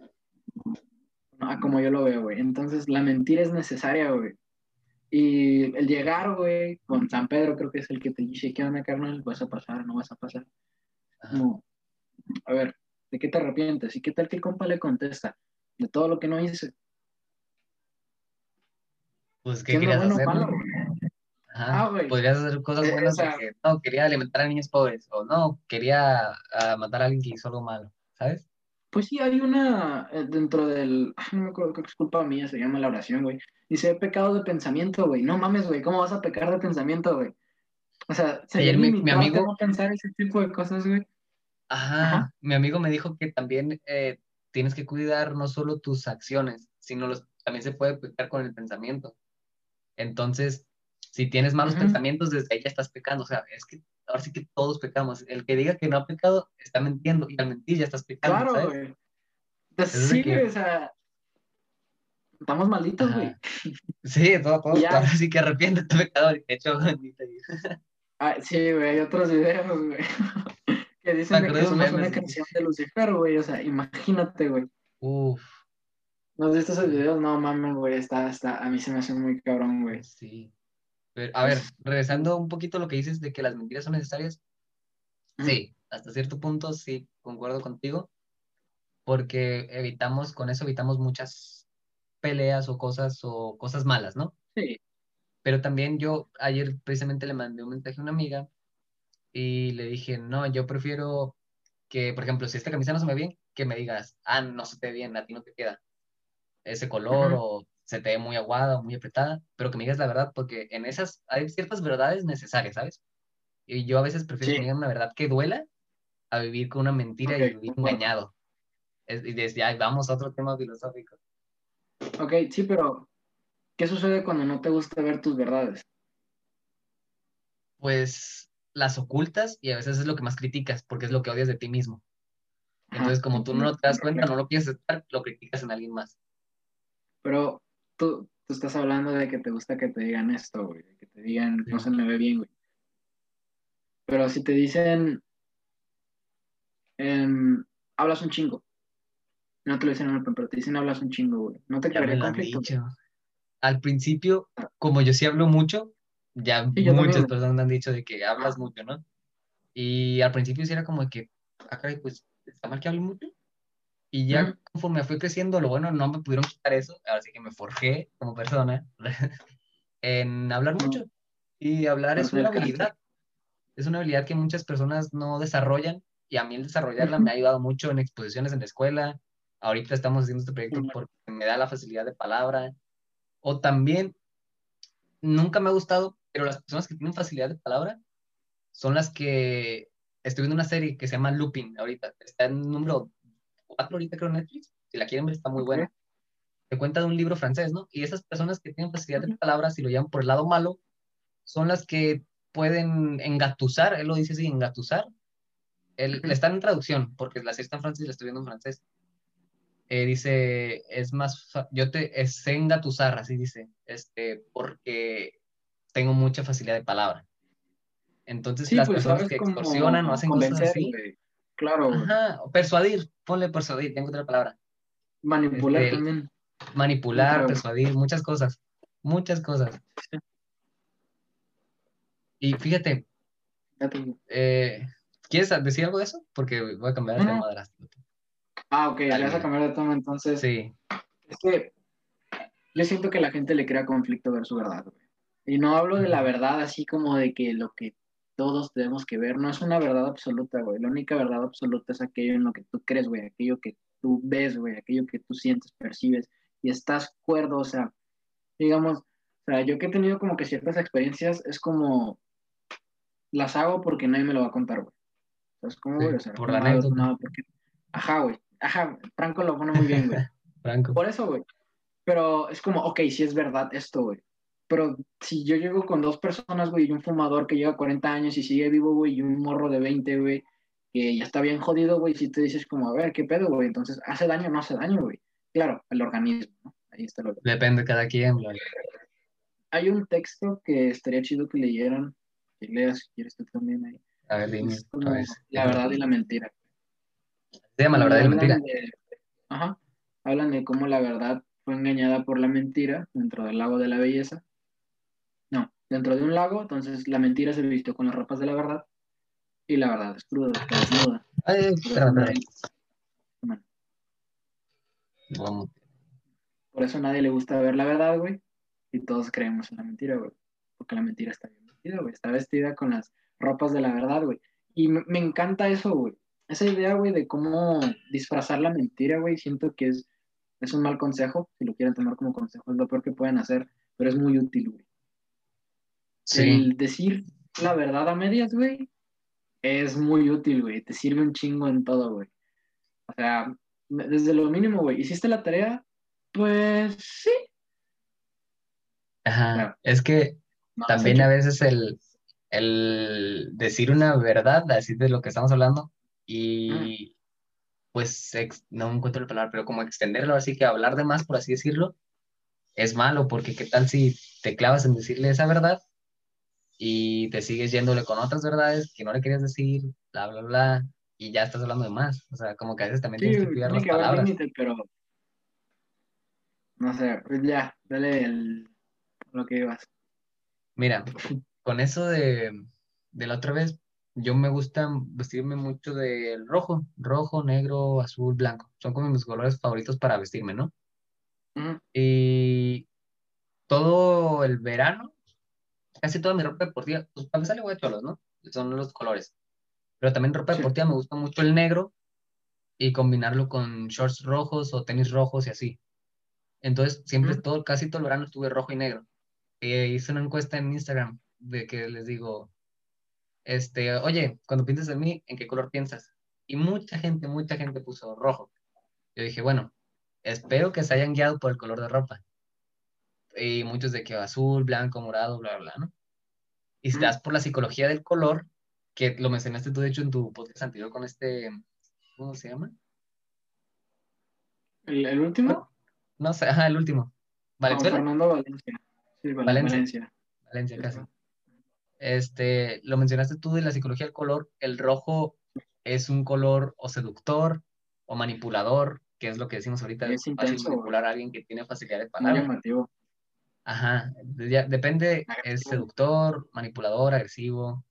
Ah, como yo lo veo, güey. Entonces, la mentira es necesaria, güey. Y el llegar, güey, con San Pedro creo que es el que te dice, ¿qué onda, carnal? ¿Vas a pasar? ¿No vas a pasar? Ajá. Como, a ver, ¿de qué te arrepientes? ¿Y qué tal que el compa le contesta? De todo lo que no hice. Pues, ¿qué querías malo, no? Ajá. Ah, güey. Podrías hacer cosas Eh, buenas o sea- de que no, quería alimentar a niños pobres, o no, quería ah, matar a alguien que hizo algo malo, ¿sabes? Pues sí, hay una eh, dentro del. ay, No me acuerdo, creo que es culpa mía, se llama la oración, güey. Dice pecado de pensamiento, güey. No mames, güey, ¿cómo vas a pecar de pensamiento, güey? O sea, sería Ayer mi- mi amigo- no pensar ese tipo de cosas, güey. Ajá. Ajá. Mi amigo me dijo que también eh, tienes que cuidar no solo tus acciones, sino los, también se puede pecar con el pensamiento. Entonces, si tienes malos pensamientos, desde ahí ya estás pecando. O sea, es que ahora sí que todos pecamos. El que diga que no ha pecado está mintiendo y al mentir ya estás pecando, Claro, ¿sabes? güey. Sí, que- o sea. Estamos malditos, Ajá. güey. *laughs* Sí, todo, todo. Ya. Ahora sí que arrepiéntete, pecador. De hecho. *laughs* Ah, sí, güey, hay otros videos, güey. *laughs* que dicen de que somos una canción de Lucifer, güey. O sea, imagínate, güey. Uf, ¿No has visto esos videos? No mames, güey. Está, está, a mí se me hace muy cabrón, güey. sí. Pero, a ver, regresando un poquito a lo que dices de que las mentiras son necesarias. Sí, hasta cierto punto sí, concuerdo contigo, porque evitamos, con eso evitamos muchas peleas o cosas o cosas malas, ¿no? Sí. Pero también yo ayer precisamente le mandé un mensaje a una amiga y le dije, no, yo prefiero que, por ejemplo, si esta camisa no se me ve bien, que me digas, ah, no se te ve bien, a ti no te queda ese color o se te ve muy aguada o muy apretada, pero que me digas la verdad, porque en esas hay ciertas verdades necesarias, ¿sabes? Y yo a veces prefiero Sí. que me digan una verdad que duela a vivir con una mentira y Ok, vivir engañado. Es- y desde ahí vamos a otro tema filosófico. Ok, sí, pero ¿qué sucede cuando no te gusta ver tus verdades? Pues las ocultas y a veces es lo que más criticas, porque es lo que odias de ti mismo. Entonces, como tú no te das cuenta, no lo quieres aceptar, lo criticas en alguien más. Pero tú, tú estás hablando de que te gusta que te digan esto, güey. Que te digan, no se me ve bien, güey. Pero si te dicen, em, hablas un chingo. No te lo dicen en open, pero te dicen hablas un chingo, güey. No te han conflicto. Al principio, como yo sí hablo mucho, ya Sí, muchas también. personas me han dicho de que hablas mucho, ¿no? Y al principio sí era como de que, ah, caray, pues, ¿está mal que hable mucho? Y ya conforme fui creciendo, lo bueno, no me pudieron quitar eso, ahora sí que me forjé como persona *laughs* en hablar mucho. Y hablar es una habilidad. Es una habilidad que muchas personas no desarrollan y a mí el desarrollarla me ha ayudado mucho en exposiciones en la escuela. Ahorita estamos haciendo este proyecto porque me da la facilidad de palabra. O también, nunca me ha gustado, pero las personas que tienen facilidad de palabra son las que estoy viendo una serie que se llama Lupin ahorita. Está en número 4 ahorita creo en Netflix. Si la quieren ver está muy buena. Te cuenta de un libro francés, ¿no? Y esas personas que tienen facilidad de palabras y lo llaman por el lado malo son las que pueden engatusar, él lo dice así, engatusar. Él, le está en traducción, porque la serie está en francés y la estoy viendo en francés. Eh, dice, es más, yo te sé engatusar, así dice, este, porque tengo mucha facilidad de palabra. Entonces, las pues, personas que extorsionan o hacen cosas así. Claro. Ajá, persuadir, ponle persuadir, tengo otra palabra. Manipular este, también. Manipular, persuadir, muchas cosas. Muchas cosas. Y fíjate, eh, ¿quieres decir algo de eso? Porque voy a cambiar de tema Ah, ok, ya vas a cambiar de tema entonces. Sí. Es que yo siento que la gente le crea conflicto ver su verdad, Y no hablo de la verdad así como de que lo que todos tenemos que ver, no es una verdad absoluta, güey. La única verdad absoluta es aquello en lo que tú crees, güey, aquello que tú ves, güey, aquello que tú sientes, percibes y estás cuerdo, o sea, digamos, o sea, yo que he tenido como que ciertas experiencias, es como, las hago porque nadie me lo va a contar, güey. ¿Sabes cómo, güey? O sea, por la porque... Ajá, güey. Ajá, Franco lo pone muy bien, güey. *laughs* Franco. Por eso, güey. Pero es como, ok, si es verdad esto, güey. Pero si yo llego con dos personas, güey, y un fumador que lleva 40 años y sigue vivo, güey, y un morro de 20, güey, que ya está bien jodido, güey, si te dices como, a ver, ¿qué pedo, güey? Entonces, ¿hace daño o no hace daño, güey? Claro, el organismo, ¿no? Ahí está lo Depende de cada quien, güey. Hay un texto que estaría chido que leyeran, que leas si quieres tú también ahí. A ver, dime. la verdad y la mentira. Se llama la verdad y la mentira. ajá. Hablan de cómo la verdad fue engañada por la mentira dentro del lago de la belleza dentro de un lago, entonces la mentira se vistió con las ropas de la verdad y la verdad es cruda, está desnuda. Ay, Por eso a nadie le gusta ver la verdad, güey, y todos creemos en la mentira, güey, porque la mentira está bien vestida, güey, está vestida con las ropas de la verdad, güey. Y me, me encanta eso, güey. Esa idea, güey, de cómo disfrazar la mentira, güey, siento que es, es un mal consejo, si lo quieren tomar como consejo, es lo peor que pueden hacer, pero es muy útil, güey. El decir la verdad a medias, güey, es muy útil, güey. Te sirve un chingo en todo, güey. O sea, desde lo mínimo, güey. ¿Hiciste la tarea? Pues sí. Ajá. es que también a veces el, el, decir una verdad, así de lo que estamos hablando, y pues no encuentro la palabra, pero como extenderlo, así que hablar de más, por así decirlo, es malo, porque qué tal si te clavas en decirle esa verdad y te sigues yéndole con otras verdades que no le querías decir, bla, bla, bla, y ya estás hablando de más. O sea, como que a veces también tienes que cuidar las palabras. pero no sé, pues ya, dale el, lo que ibas. Mira, con eso de, de la otra vez, yo me gusta vestirme mucho del rojo, rojo, negro, azul, blanco. Son como mis colores favoritos para vestirme, ¿no? Y todo el verano casi toda mi ropa deportiva, pues para empezar le voy a cholos, ¿no? Son los colores. Pero también ropa deportiva me gusta mucho el negro y combinarlo con shorts rojos o tenis rojos y así. Entonces, siempre, todo, casi todo el verano estuve rojo y negro. E hice una encuesta en Instagram de que les digo, este, oye, cuando piensas en mí, ¿en qué color piensas? Y mucha gente, mucha gente puso rojo. Yo dije, bueno, espero que se hayan guiado por el color de ropa y muchos de que azul, blanco, morado, bla, bla, ¿no? Y si te das por la psicología del color, que lo mencionaste tú, de hecho, en tu podcast anterior con este, ¿cómo se llama? ¿El, último? No sé, ajá, el último. ¿Valenzuela? Fernando Valencia. Sí, Valencia. Valencia, casi. Este, lo mencionaste tú de la psicología del color. El rojo es un color o seductor o manipulador, que es lo que decimos ahorita, es intenso, manipular a alguien que tiene facilidad de palabra. Muy llamativo. Ajá, depende, es seductor, manipulador, agresivo.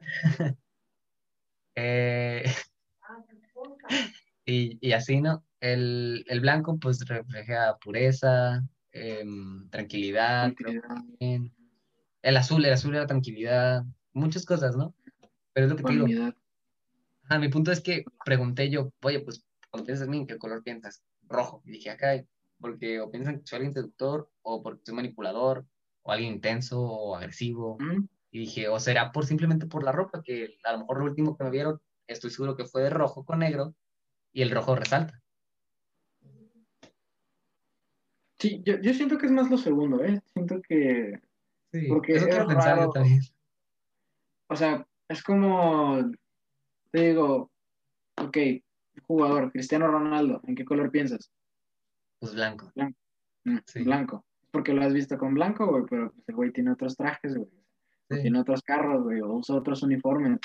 *laughs* Eh, *laughs* y, así, ¿no? El, blanco pues refleja pureza, em, tranquilidad. El azul, el azul era tranquilidad, muchas cosas, ¿no? Pero es lo que te digo. Ah, mi punto es que pregunté yo, oye, pues cuando piensas en mí, ¿en qué color piensas? Rojo. Y dije, acá porque o piensan que soy alguien seductor, o porque soy manipulador, o alguien intenso o agresivo. Y dije, o será por simplemente por la ropa, que a lo mejor lo último que me vieron, estoy seguro que fue de rojo con negro, y el rojo resalta. Sí, yo, yo siento que es más lo segundo, ¿eh? Siento que... Sí, Porque eso es raro. también. O sea, es como... Te digo, ok, jugador, Cristiano Ronaldo, ¿en qué color piensas? Pues blanco. Mm, Sí. Blanco. Porque lo has visto con blanco, güey, pero pues, el güey tiene otros trajes, güey. Sí. tiene otros carros, güey, o usa otros uniformes.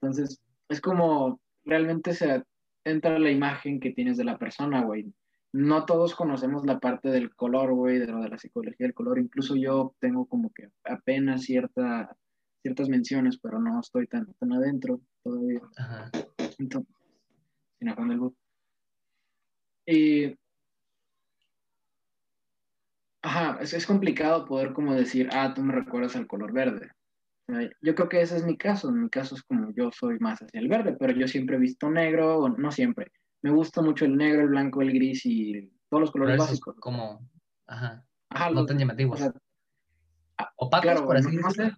Entonces, es como realmente se entra la imagen que tienes de la persona, güey. No todos conocemos la parte del color, güey, de lo de la psicología del color. Incluso yo tengo como que apenas cierta, ciertas menciones, pero no estoy tan, tan adentro todavía. Ajá. Entonces, sin afán del. Y. Ajá, es, es complicado poder como decir, ah, tú me recuerdas al color verde. Yo creo que ese es mi caso. En mi caso es como yo soy más hacia el verde, pero yo siempre he visto negro, o no siempre. Me gusta mucho el negro, el blanco, el gris y todos los colores básicos. como, ajá, Ajá, no los- tan o llamativos. sea, Opacos, claro, por así no, no decirlo. sé.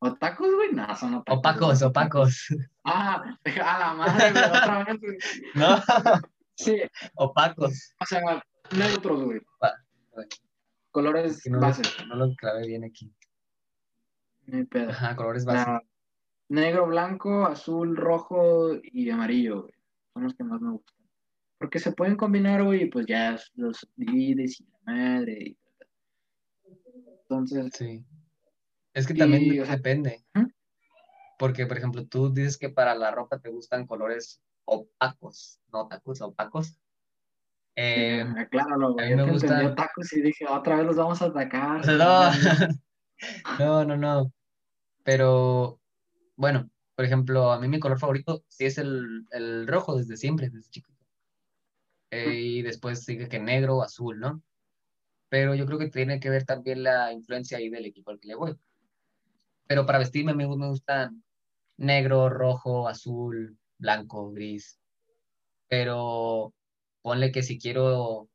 ¿Otacos, güey? No, son. Opacos, güey. opacos. Ah, *laughs* a la madre, güey, otra vez. güey. *laughs* No, Sí, opacos. o sea, neutros, güey. Colores no, base. no lo clavé bien aquí. No hay pedo. Ajá, colores básicos. negro, blanco, azul, rojo y amarillo, güey. Son los que más me gustan. Porque se pueden combinar, güey, y pues ya los divides y la madre. y- Entonces, Sí. Es que también depende. ¿Mm? Porque, por ejemplo, tú dices que para la ropa te gustan colores opacos, no opacos, opacos. Eh, eh, acláralo, a güey. mí Yo me gustan- otakus y dije, otra vez los vamos a atacar. no, *laughs* no, no, no. Pero, bueno, por ejemplo, a mí mi color favorito sí es el, el rojo desde siempre, desde chiquito. Eh, y después sigue que negro o azul, ¿no? Pero yo creo que tiene que ver también la influencia ahí del equipo al que le voy. Pero para vestirme me, me gustan negro, rojo, azul, blanco, gris. Pero ponle que si quiero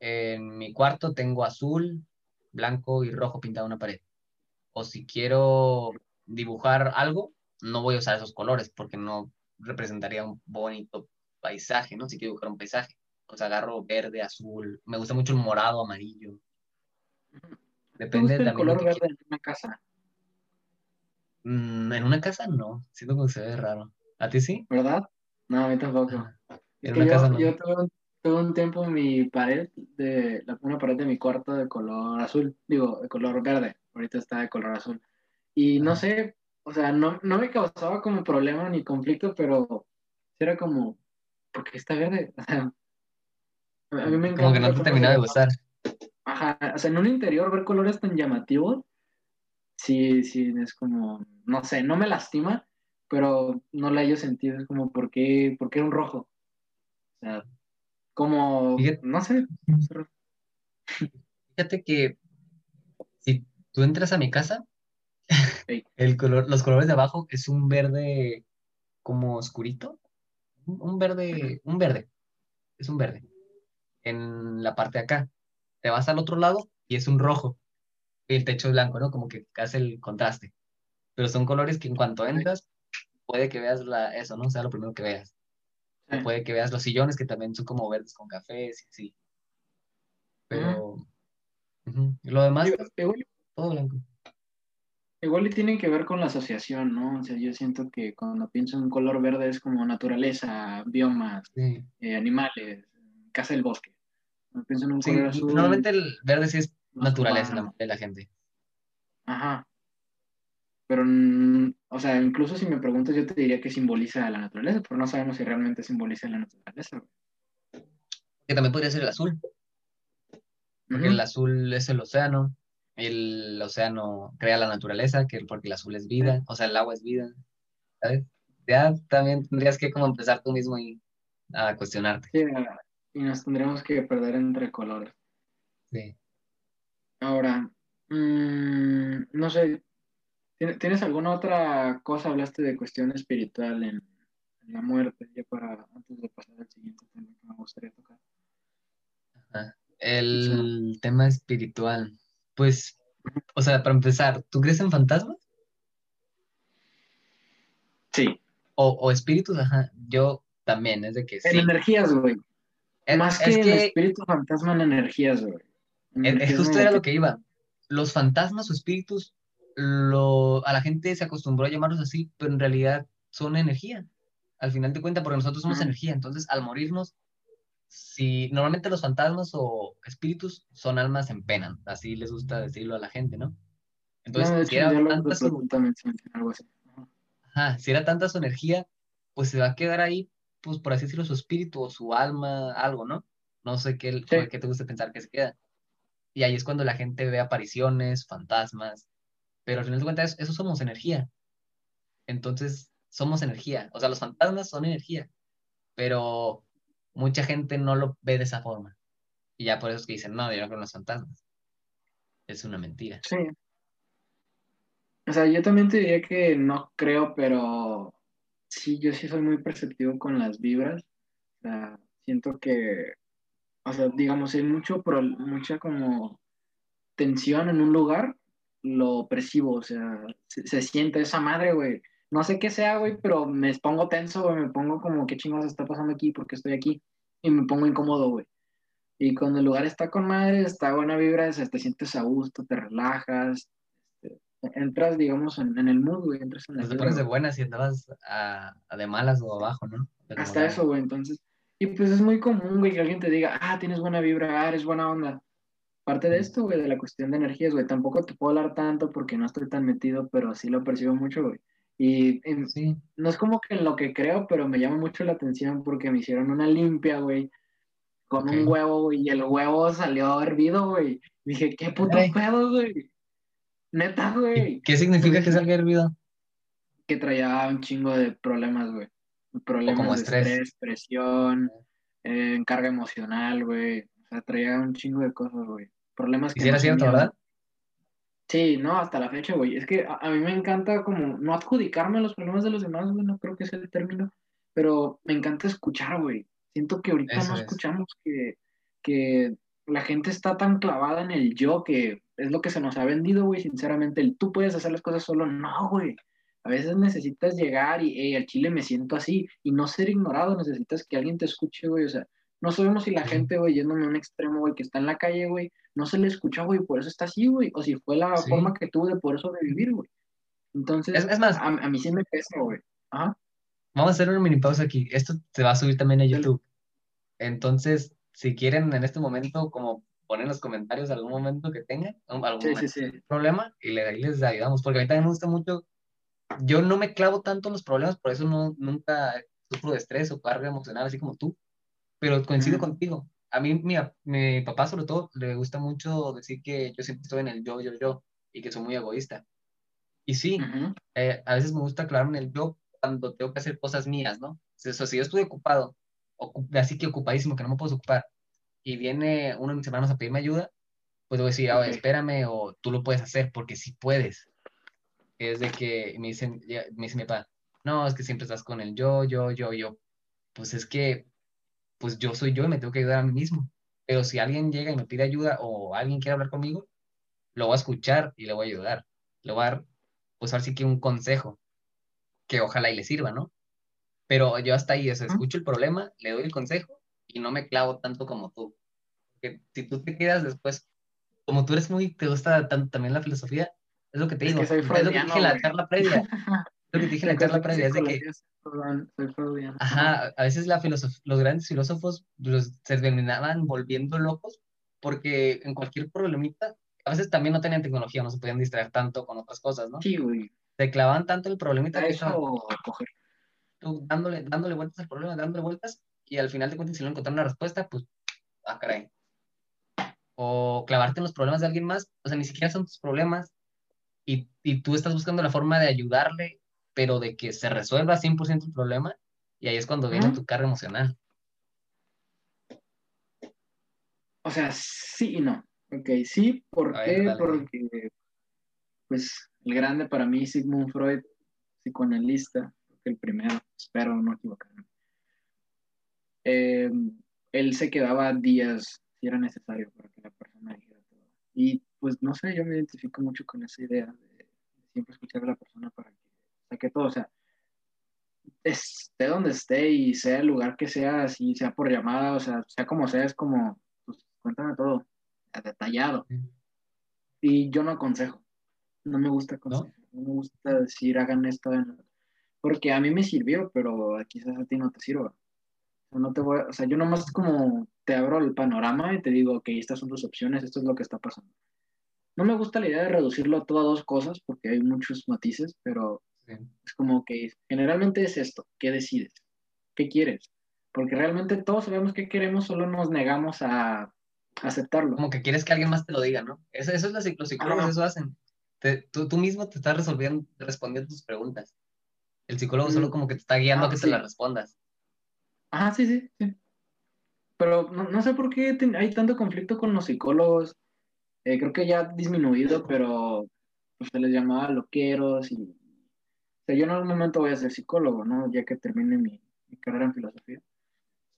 en mi cuarto tengo azul, blanco y rojo pintado en una pared. O si quiero dibujar algo, no voy a usar esos colores porque no representaría un bonito paisaje, ¿no? Si quiero dibujar un paisaje. O sea, agarro verde, azul. Me gusta mucho el morado, amarillo. ¿Te Depende gusta el también lo color que verde en una casa? Mm, en una casa no, siento que se ve raro. ¿A ti sí? ¿Verdad? No, a mí tampoco. Una yo, casa no. yo tuve, un, tuve un tiempo mi pared, de una pared de mi cuarto de color azul, digo, de color verde, ahorita está de color azul. Y no sé, o sea, no, no me causaba como problema ni conflicto, pero era como, ¿por qué está verde? O sea, a mí me Como que encanta no te terminaba de gustar. Ajá, o sea, en un interior ver colores tan llamativos, sí, sí, es como, no sé, no me lastima, pero no le hallo sentido, es como, ¿por qué, por qué un rojo? O sea, como, Fíjate- no sé, Fíjate que si tú entras a mi casa, *laughs* el color, los colores de abajo es un verde como oscurito. Un verde, un verde. Es un verde. En la parte de acá. Te vas al otro lado y es un rojo. Y el techo es blanco, ¿no? Como que hace el contraste. Pero son colores que en cuanto entras, puede que veas la, eso, ¿no? Sea lo primero que veas. O puede que veas los sillones que también son como verdes con café, sí, sí. Pero lo demás, igual, todo blanco. igual y tiene que ver con la asociación, ¿no? O sea, yo siento que cuando pienso en un color verde es como naturaleza, biomas, Sí. eh, animales, casa del bosque. Cuando pienso en un Sí, color azul, normalmente el verde sí es naturaleza de la gente. Ajá. Pero, o sea, incluso si me preguntas, yo te diría que simboliza la naturaleza, pero no sabemos si realmente simboliza la naturaleza. Que también podría ser el azul, porque el azul es el océano, el océano crea la naturaleza, que porque el azul es vida, o sea, el agua es vida, ¿sabes? Ya también tendrías que como empezar tú mismo y a cuestionarte. Sí, y nos tendremos que perder entre colores. Sí. Ahora, mm, no sé, ¿tien- ¿tienes alguna otra cosa? Hablaste de cuestión espiritual en, en la muerte, ya para antes de pasar al siguiente tema que me gustaría tocar. Ajá. El tema espiritual, pues O sea, para empezar, ¿tú crees en fantasmas? Sí. O, o espíritus, ajá. Yo también, es de que sí. En energías, güey. Es- Más es que, en que- espíritu fantasma en energías, güey. En Es, es energías justo era lo que iba. Los fantasmas o espíritus, lo, a la gente se acostumbró a llamarlos así, pero en realidad son energía. Al final de cuentas, porque nosotros somos Ujú. energía. Entonces, al morirnos, si normalmente los fantasmas o espíritus son almas en pena, así les gusta decirlo a la gente, ¿no? Entonces, No, era tanta su, algo así. Ajá, si era tanta su energía, pues se va a quedar ahí, pues por así decirlo, su espíritu o su alma, algo, ¿no? No sé qué, Sí. qué te gusta pensar que se queda. Y ahí es cuando la gente ve apariciones, fantasmas, pero al final de cuentas, eso somos energía. Entonces, somos energía. O sea, los fantasmas son energía, pero mucha gente no lo ve de esa forma. Y ya por eso es que dicen, no, yo no creo en los fantasmas. Es una mentira. Sí. O sea, yo también te diría que no creo, pero sí, yo sí soy muy perceptivo con las vibras. O sea, siento que, o sea, digamos, hay mucho, mucha como tensión en un lugar, lo percibo, o sea, se, se siente esa madre, güey. No sé qué sea, güey, pero me pongo tenso, güey, me pongo como, ¿qué chingados está pasando aquí? ¿Por qué estoy aquí? Y me pongo incómodo, güey. Y cuando el lugar está con madre, está buena vibra, o sea, te sientes a gusto, te relajas, este, entras, digamos, en, en el mood, güey, entras en la Pues pones de buenas y andabas a, a de malas o abajo, ¿no? De Hasta eso, güey, entonces. Y pues es muy común, güey, que alguien te diga, ah, tienes buena vibra, ah, eres buena onda. Parte de esto, güey, de la cuestión de energías, güey, tampoco te puedo hablar tanto porque no estoy tan metido, pero sí lo percibo mucho, güey. Y en- Sí. no es como que en lo que creo, pero me llama mucho la atención porque me hicieron una limpia, güey, con un huevo, güey, y el huevo salió hervido, güey. Dije, qué puto Caray. pedo, güey. Neta, ¿Y güey. qué significa que salga hervido? Que traía un chingo de problemas, güey. Problemas como de estrés. estrés, presión, eh, carga emocional, güey. Sea, traía un chingo de cosas, güey. Problemas ¿Y que si era no cierto, asumía, verdad? Sí, no, hasta la fecha, güey. Es que a, a mí me encanta como no adjudicarme a los problemas de los demás, güey, no creo que sea el término, pero me encanta escuchar, güey. Siento que ahorita Eso no es. escuchamos que, que la gente está tan clavada en el yo que es lo que se nos ha vendido, güey, sinceramente. El tú puedes hacer las cosas solo, no, güey. A veces necesitas llegar y, hey, al chile me siento así y no ser ignorado, necesitas que alguien te escuche, güey. O sea, no sabemos si la gente, güey, yéndome a un extremo, güey, que está en la calle, güey, no se le escucha, güey, por eso está así, güey. O si fue la Sí. forma que tuvo de poder sobrevivir, güey. Entonces, Es, es más, a, a mí sí me pesa, güey. Ajá. vamos a hacer una mini pausa aquí. Esto se va a subir también a. YouTube. Entonces, si quieren en este momento, como poner en los comentarios algún momento que tengan, algún Sí, momento sí, sí. problema, y le, ahí les ayudamos. Porque a mí también me gusta mucho. Yo no me clavo tanto en los problemas, por eso no, nunca sufro de estrés o carga emocional, así como tú. Pero coincido contigo. A mí, mi, mi papá, sobre todo, le gusta mucho decir que yo siempre estoy en el yo, yo, yo, y que soy muy egoísta. Y sí, eh, a veces me gusta clavarme en el yo cuando tengo que hacer cosas mías, ¿no? O sea, si yo estoy ocupado, ocu- así que ocupadísimo, que no me puedo ocupar, y viene uno de mis hermanos a pedirme ayuda, pues voy a decir, "Ah, Ok. espérame, o tú lo puedes hacer, porque sí puedes. Es de que me dicen, me dice mi papá, no, es que siempre estás con el yo, yo, yo, yo. Pues es que, pues yo soy yo y me tengo que ayudar a mí mismo. Pero si alguien llega y me pide ayuda o alguien quiere hablar conmigo, lo voy a escuchar y le voy a ayudar. Le voy a dar, pues ahora sí que un consejo que ojalá y le sirva, ¿no? Pero yo hasta ahí, o sea, escucho el problema, le doy el consejo y no me clavo tanto como tú. Porque si tú te quedas después, como tú eres muy, te gusta tanto también la filosofía, es lo que te Es digo, que soy es lo que dije en la charla previa, *laughs* lo que te dije en la charla previa, es de que, psicología, perdón, soy freudiano. ajá, a veces la filosof- los grandes filósofos los, se terminaban volviendo locos porque en cualquier problemita, a veces también no tenían tecnología, no se podían distraer tanto con otras cosas, ¿no? Sí, güey. Se clavaban tanto el problemita Da que eso estaban o coger. tú dándole, dándole vueltas al problema, dándole vueltas, y al final de cuentas, si no encontrar una respuesta, pues, ah, caray. O clavarte en los problemas de alguien más, o sea, ni siquiera son tus problemas, y, y tú estás buscando la forma de ayudarle, pero de que se resuelva 100% el problema, y ahí es cuando viene tu carga emocional. O sea, sí y no. Ok, sí, ¿por A qué? ver. Porque, pues, el grande para mí, Sigmund Freud, psicoanalista, el primero, espero no equivocarme. Eh, él se quedaba días si era necesario para que la persona dijera todo. Y pues no sé, yo me identifico mucho con esa idea de siempre escuchar a la persona para que saque todo, o sea, esté donde esté y sea el lugar que sea, si sea por llamada, o sea, sea como sea, es como, pues cuéntame todo, detallado. Y yo no aconsejo, no me gusta aconsejar, ¿No? me gusta decir hagan esto, porque a mí me sirvió, pero quizás a ti no te sirva. No te voy, o sea, yo nomás como te abro el panorama y te digo, ok, estas son tus opciones, esto es lo que está pasando. No me gusta la idea de reducirlo todo a dos cosas porque hay muchos matices, pero es como que generalmente es esto, ¿qué decides? ¿Qué quieres? Porque realmente todos sabemos qué queremos, solo nos negamos a aceptarlo. Como que quieres que alguien más te lo diga, ¿no? Eso, eso es la los psicólogos, eso hacen. tú, tú, mismo te estás resolviendo, respondiendo tus preguntas. El psicólogo solo mm. como que te está guiando a ah, que te las respondas. Ah, sí, sí, sí. Pero no, no sé por qué hay tanto conflicto con los psicólogos. Eh, creo que ya ha disminuido, pero pues, se les llamaba loqueros y... O sea, yo en algún momento voy a ser psicólogo, ¿no? Ya que termine mi, carrera en filosofía.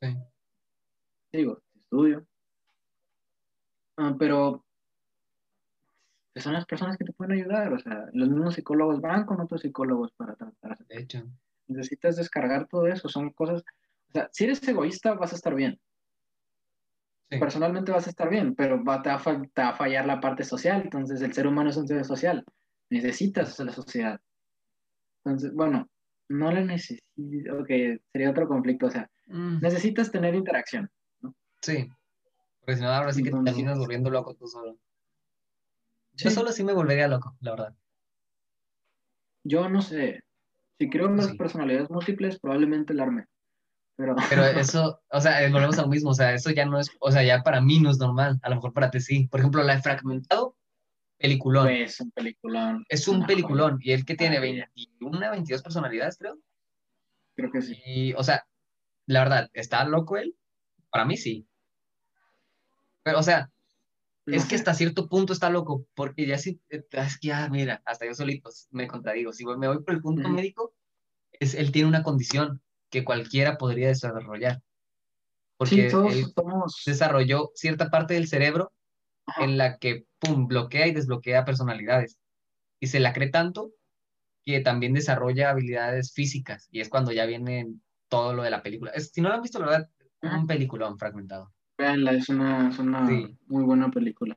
Sí. Digo, estudio. Ah, pero son las personas que te pueden ayudar, o sea, los mismos psicólogos van con otros psicólogos para tratar. De hecho. Necesitas descargar todo eso, son cosas, o sea, si eres egoísta vas a estar bien, personalmente vas a estar bien, pero va, te, va a, fallar la parte social. Entonces, el ser humano es un ser social. Necesitas la sociedad. Entonces, bueno, no le necesitas. Ok, sería otro conflicto. O sea, mm. necesitas tener interacción. ¿no? Sí. Porque si no, ahora sí que te terminas volviendo loco tú solo. Yo solo sí me volvería loco, la verdad. Yo no sé. Si creo en las personalidades múltiples, probablemente el arme. *laughs* Pero... eso, o sea, eh, volvemos a lo mismo, o sea, eso ya no es, o sea, ya para mí no es normal, a lo mejor para ti sí. Por ejemplo, la he fragmentado, peliculón. Es un peliculón. Es un peliculón, y él que tiene 21, 22 personalidades, creo. Creo que sí. Y, o sea, la verdad, ¿está loco él? Para mí sí. Pero, o sea, es que hasta cierto punto está loco, porque ya sí, eh, es que ya, mira, hasta yo solito me contradigo. Si me voy por el punto médico, es, él tiene una condición que cualquiera podría desarrollar. Porque él desarrolló cierta parte del cerebro en la que, pum, bloquea y desbloquea personalidades. Y se la cree tanto que también desarrolla habilidades físicas. Y es cuando ya viene todo lo de la película. si no lo han visto, la verdad, es un peliculón fragmentado. Veanla, es una, muy buena película.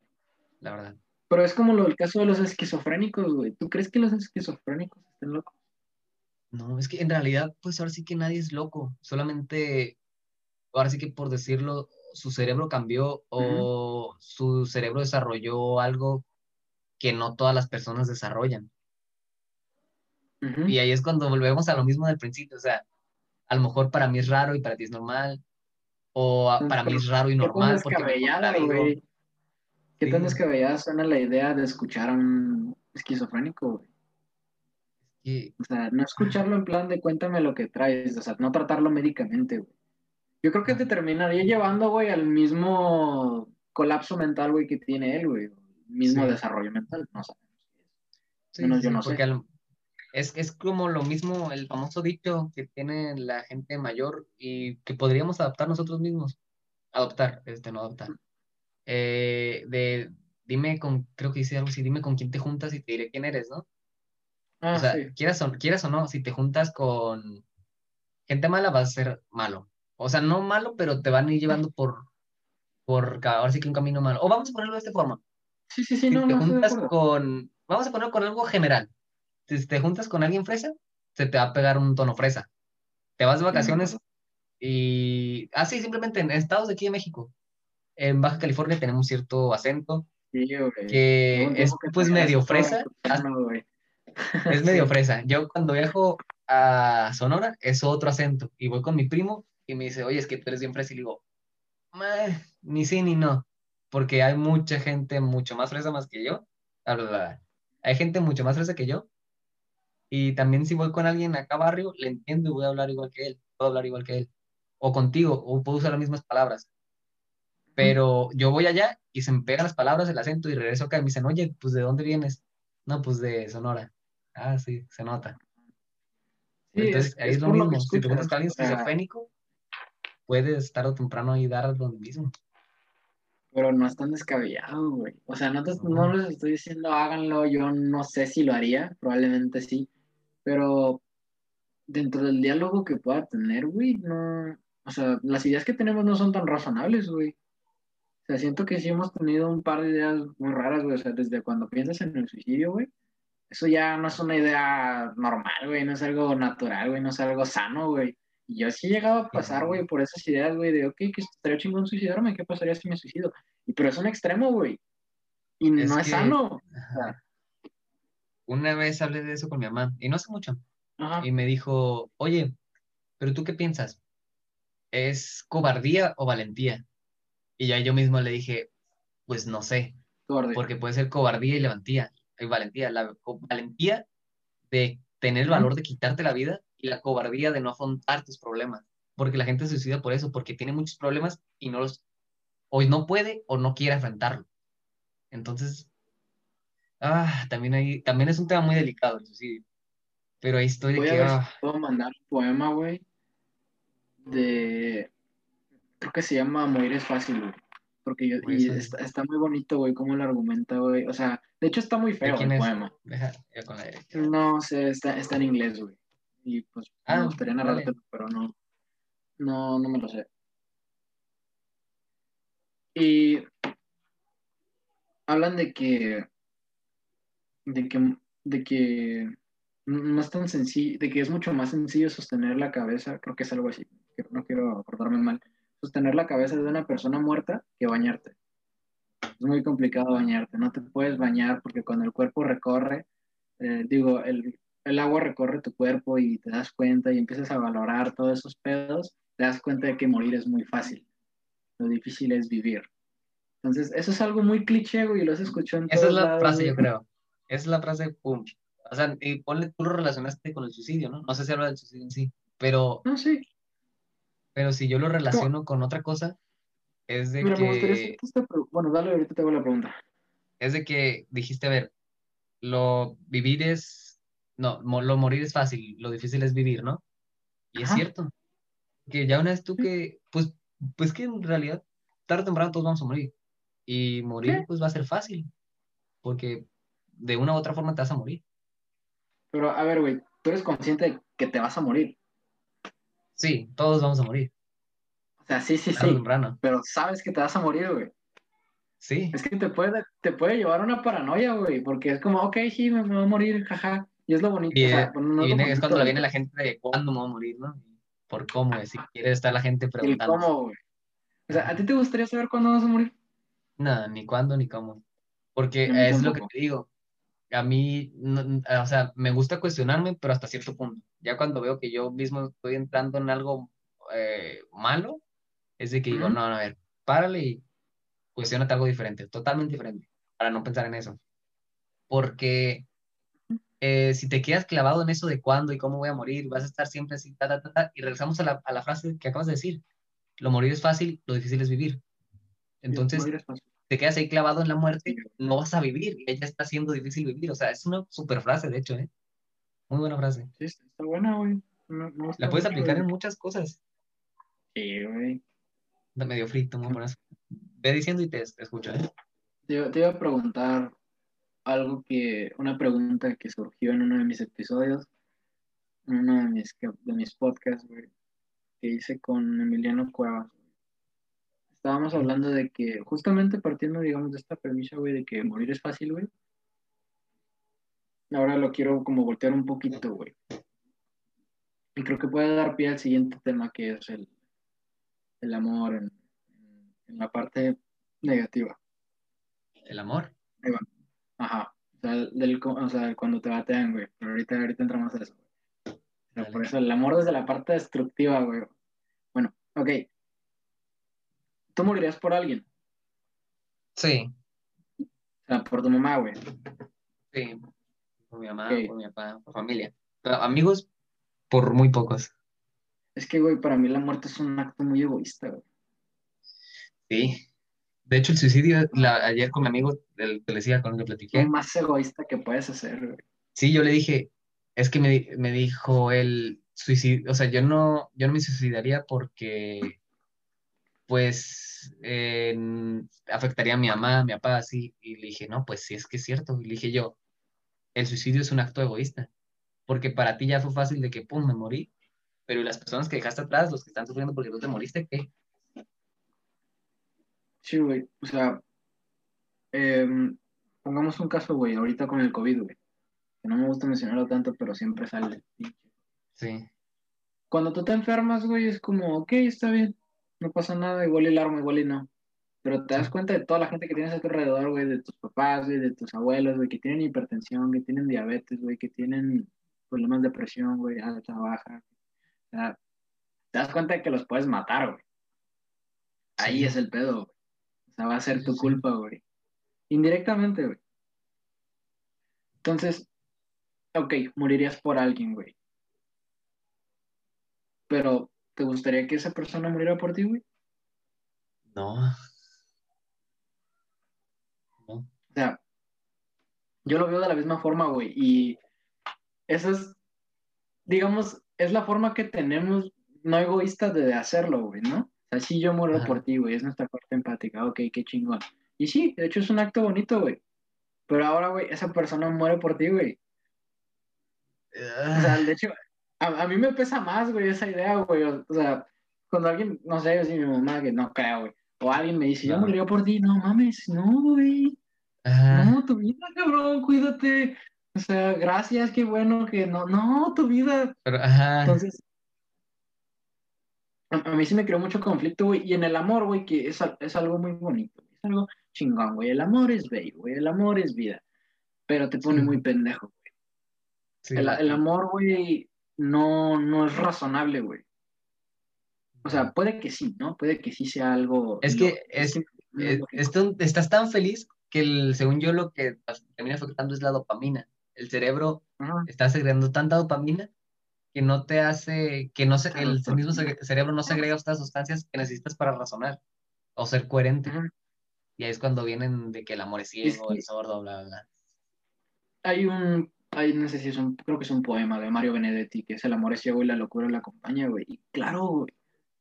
La verdad. Pero es como lo, el caso de los esquizofrénicos, güey. ¿Tú crees que los esquizofrénicos estén locos? No, es que en realidad, pues ahora sí que nadie es loco, solamente, ahora sí que por decirlo, su cerebro cambió o su cerebro desarrolló algo que no todas las personas desarrollan. Y ahí es cuando volvemos a lo mismo del principio, o sea, a lo mejor para mí es raro y para ti es normal, o para mí es raro y normal. Porque güey. ¿Qué tan descabellada suena la idea de escuchar a un esquizofrénico, güey? O sea, no escucharlo en plan de cuéntame lo que traes, o sea, no tratarlo médicamente, güey. Yo creo que te terminaría llevando, güey, al mismo colapso mental, güey, que tiene él, güey. Mismo desarrollo mental, no sabemos. Sí, Menos yo no sé. Es, es como lo mismo, el famoso dicho que tiene la gente mayor y que podríamos adaptar nosotros mismos. Adoptar, este, no adoptar. Eh, de, dime con, creo que dice algo así, dime con quién te juntas y te diré quién eres, ¿no? Ah, o sea, quieras, o, quieras o no, si te juntas con gente mala, vas a ser malo. O sea, no malo, pero te van a ir llevando por, por ahora sí que un camino malo. O vamos a ponerlo de esta forma. Sí, sí, sí, si no, te juntas con, vamos a ponerlo con algo general. Si te juntas con alguien fresa, se te va a pegar un tono fresa. Te vas de vacaciones y, ah, sí, simplemente en estados de aquí de México. En Baja California tenemos cierto acento que es pues medio fresa. Es medio *laughs* fresa. Yo cuando viajo a Sonora es otro acento y voy con mi primo y me dice, oye, es que tú eres bien fresa y le digo, ni sí ni no, porque hay mucha gente mucho más fresa más que yo. Hay gente mucho más fresa que yo. Y también si voy con alguien acá a barrio, le entiendo y voy a hablar igual que él, puedo hablar igual que él. O contigo, o puedo usar las mismas palabras. Pero yo voy allá y se me pegan las palabras, el acento y regreso acá y me dicen, oye, pues ¿de dónde vienes? No, pues de Sonora. Ah, sí, se nota. Entonces, ahí es, lo mismo. si te encuentras con alguien esquizofrénico, puedes tarde o temprano ahí dar lo mismo. pero no es tan descabellado, güey. O sea, no, no les estoy diciendo háganlo, yo no sé si lo haría, probablemente sí, pero dentro del diálogo que pueda tener, güey, no, o sea, las ideas que tenemos no son tan razonables, güey. O sea, siento que sí hemos tenido un par de ideas muy raras, güey. O sea, desde cuando piensas en el suicidio, güey, eso ya no es una idea normal, güey, no es algo natural, güey, no es algo sano, güey. Y yo sí he llegado a pasar, güey, por esas ideas, güey, de, ok, que estaría chingón suicidarme, ¿qué pasaría si me suicido? Y pero es un extremo, güey. Y no es sano. Una vez hablé de eso con mi mamá, y no hace mucho. Y me dijo, oye, ¿pero tú qué piensas? ¿Es cobardía o valentía? Y ya yo mismo le dije, pues no sé. Porque puede ser cobardía y levantía, y valentía. La valentía de tener el valor de quitarte la vida y la cobardía de no afrontar tus problemas. Porque la gente se suicida por eso, porque tiene muchos problemas y no los, o no puede o no quiere enfrentarlo. Entonces, ah, también, hay, también es un tema muy delicado el suicidio. Pero ahí estoy de que. Ah. puedo mandar un poema, güey. De. Creo que se llama Morir es fácil, güey. Porque yo, y está, muy bonito, güey, cómo lo argumenta, güey. O sea, de hecho está muy feo el poema. Deja, con la derecha. No sé, está, está en inglés, güey. Y pues ah, me gustaría narrarte, pero no. No, no me lo sé. Y hablan de que. De que. De que no es tan sencillo, de que es mucho más sencillo sostener la cabeza, creo que es algo así, no quiero acordarme mal, sostener la cabeza de una persona muerta que bañarte. Es muy complicado bañarte, no te puedes bañar porque cuando el cuerpo recorre, eh, digo, el, el agua recorre tu cuerpo y te das cuenta y empiezas a valorar todos esos pedos, te das cuenta de que morir es muy fácil. Lo difícil es vivir. Entonces, eso es algo muy cliché, güey, lo has escuchado en Esa es la frase, yo creo. Esa es la frase, pum, o sea, y ponle, tú lo relacionaste con el suicidio, ¿no? No sé si habla del suicidio en sí, pero... No, sí. Pero si yo lo relaciono con otra cosa, es de que... Me gustaría Bueno, dale, ahorita te hago la pregunta. Es de que dijiste, a ver, lo vivir es... No, lo morir es fácil, lo difícil es vivir, ¿no? Y es cierto. Que ya una vez tú que... Pues, pues que en realidad, tarde o temprano todos vamos a morir. Y morir, pues va a ser fácil. Porque de una u otra forma te vas a morir. Pero a ver, güey, tú eres consciente de que te vas a morir. Sí, todos vamos a morir. O sea, sí, sí, sí. Pero sabes que te vas a morir, güey. Sí. Es que te puede, te puede llevar a una paranoia, güey, porque es como, ok, sí, me, voy a morir, jaja. Y es lo bonito. Y, o sea, viene, es, cuando viene la gente de cuándo me voy a morir, ¿no? Por cómo, si quiere estar la gente preguntando. ¿Y cómo, güey? O sea, ¿a ti te gustaría saber cuándo vas a morir? No, ni cuándo ni cómo. Porque es lo que te digo a mí, o sea, me gusta cuestionarme, pero hasta cierto punto. Ya cuando veo que yo mismo estoy entrando en algo eh, malo, es de que digo, no, no, a ver, párale y cuestionate algo diferente, totalmente diferente, para no pensar en eso. Porque eh, si te quedas clavado en eso de cuándo y cómo voy a morir, vas a estar siempre así, ta, ta, ta, ta y regresamos a la, a la frase que acabas de decir. Lo morir es fácil, lo difícil es vivir. Entonces, te quedas ahí clavado en la muerte, no vas a vivir, y ella está haciendo difícil vivir. O sea, es una super frase, de hecho, ¿eh? Muy buena frase. Sí, está buena, güey. la puedes aplicar en muchas cosas. Sí, güey. Medio frito, muy buenas. Ve diciendo y te, escucho, ¿eh? Te, iba a preguntar algo que, una pregunta que surgió en uno de mis episodios, en uno de mis, de mis podcasts, güey, que hice con Emiliano Cuevas estábamos hablando de que, justamente partiendo, digamos, de esta premisa, güey, de que morir es fácil, güey. Ahora lo quiero como voltear un poquito, güey. Y creo que puede dar pie al siguiente tema, que es el, el amor en, en la parte negativa. ¿El amor? Ajá. O sea, del, o sea, cuando te batean, güey. Pero ahorita, ahorita entramos a eso, güey. por eso el amor desde la parte destructiva, güey. Bueno, ok. ¿Tú morirías por alguien? Sí. O sea, por tu mamá, güey. Sí. Por mi mamá, por mi papá, por familia. amigos, por muy pocos. Es que, güey, para mí la muerte es un acto muy egoísta, güey. Sí. De hecho, el suicidio, ayer con mi amigo, el que con el que platiqué. Es más egoísta que puedes hacer, güey. Sí, yo le dije, es que me, me dijo el suicidio, o sea, yo no, yo no me suicidaría porque pues eh, afectaría a mi mamá, a mi papá, así. Y le dije, no, pues sí, es que es cierto. Y le dije yo, el suicidio es un acto egoísta, porque para ti ya fue fácil de que, pum, me morí, pero las personas que dejaste atrás, los que están sufriendo porque tú te moriste, ¿qué? Sí, güey, o sea, em, pongamos un caso, güey, ahorita con el COVID, güey, que no me gusta mencionarlo tanto, pero siempre sale. Sí. Cuando tú te enfermas, güey, es como, ok, está bien, no pasa nada, igual el arma, igual y no. Pero te das cuenta de toda la gente que tienes a tu alrededor, güey, de tus papás, güey, de tus abuelos, güey, que tienen hipertensión, que tienen diabetes, güey, que tienen problemas de presión, güey, alta, baja. O sea, te das cuenta de que los puedes matar, güey. Ahí es el pedo, güey. Sea, va a ser tu culpa, güey. Indirectamente, güey. Entonces, ok, morirías por alguien, güey. Pero, ¿te gustaría que esa persona muriera por ti, güey? No. O sea, yo lo veo de la misma forma, güey. Y eso es, digamos, es la forma que tenemos, no egoísta, de hacerlo, güey, ¿no? O sea, sí yo muero por ti, güey, es nuestra parte empática, ok, qué chingón. Y sí, de hecho es un acto bonito, güey. Pero ahora, güey, esa persona muere por ti, güey. O sea, de hecho, a, mí me pesa más, güey, esa idea, güey. O, sea, cuando alguien, no sé, si mi mamá, que no creo, güey. O alguien me dice, yo moriría por ti, no mames, no, güey. No, tu vida, cabrón, cuídate. O sea, gracias, qué bueno que no, no, tu vida. Pero, ajá. Entonces, a, mí sí me creó mucho conflicto, güey. Y en el amor, güey, que es, es algo muy bonito. Es algo chingón, güey. El amor es bello, güey. El amor es vida. Pero te pone muy pendejo, güey. el, el, amor, güey, no, no es razonable, güey. O sea, puede que sí, ¿no? Puede que sí sea algo. Es que es, estás tan feliz que el, según yo lo que termina afectando es la dopamina. El cerebro está segregando tanta dopamina que no te hace, que no se, el mismo cerebro no segrega estas sustancias que necesitas para razonar o ser coherente. Y ahí es cuando vienen de que el amor es ciego, el sordo, bla, bla. Hay un, hay, no sé si es un, creo que es un poema de Mario Benedetti, que es El amor es ciego y la locura la acompaña, güey. Y claro, güey,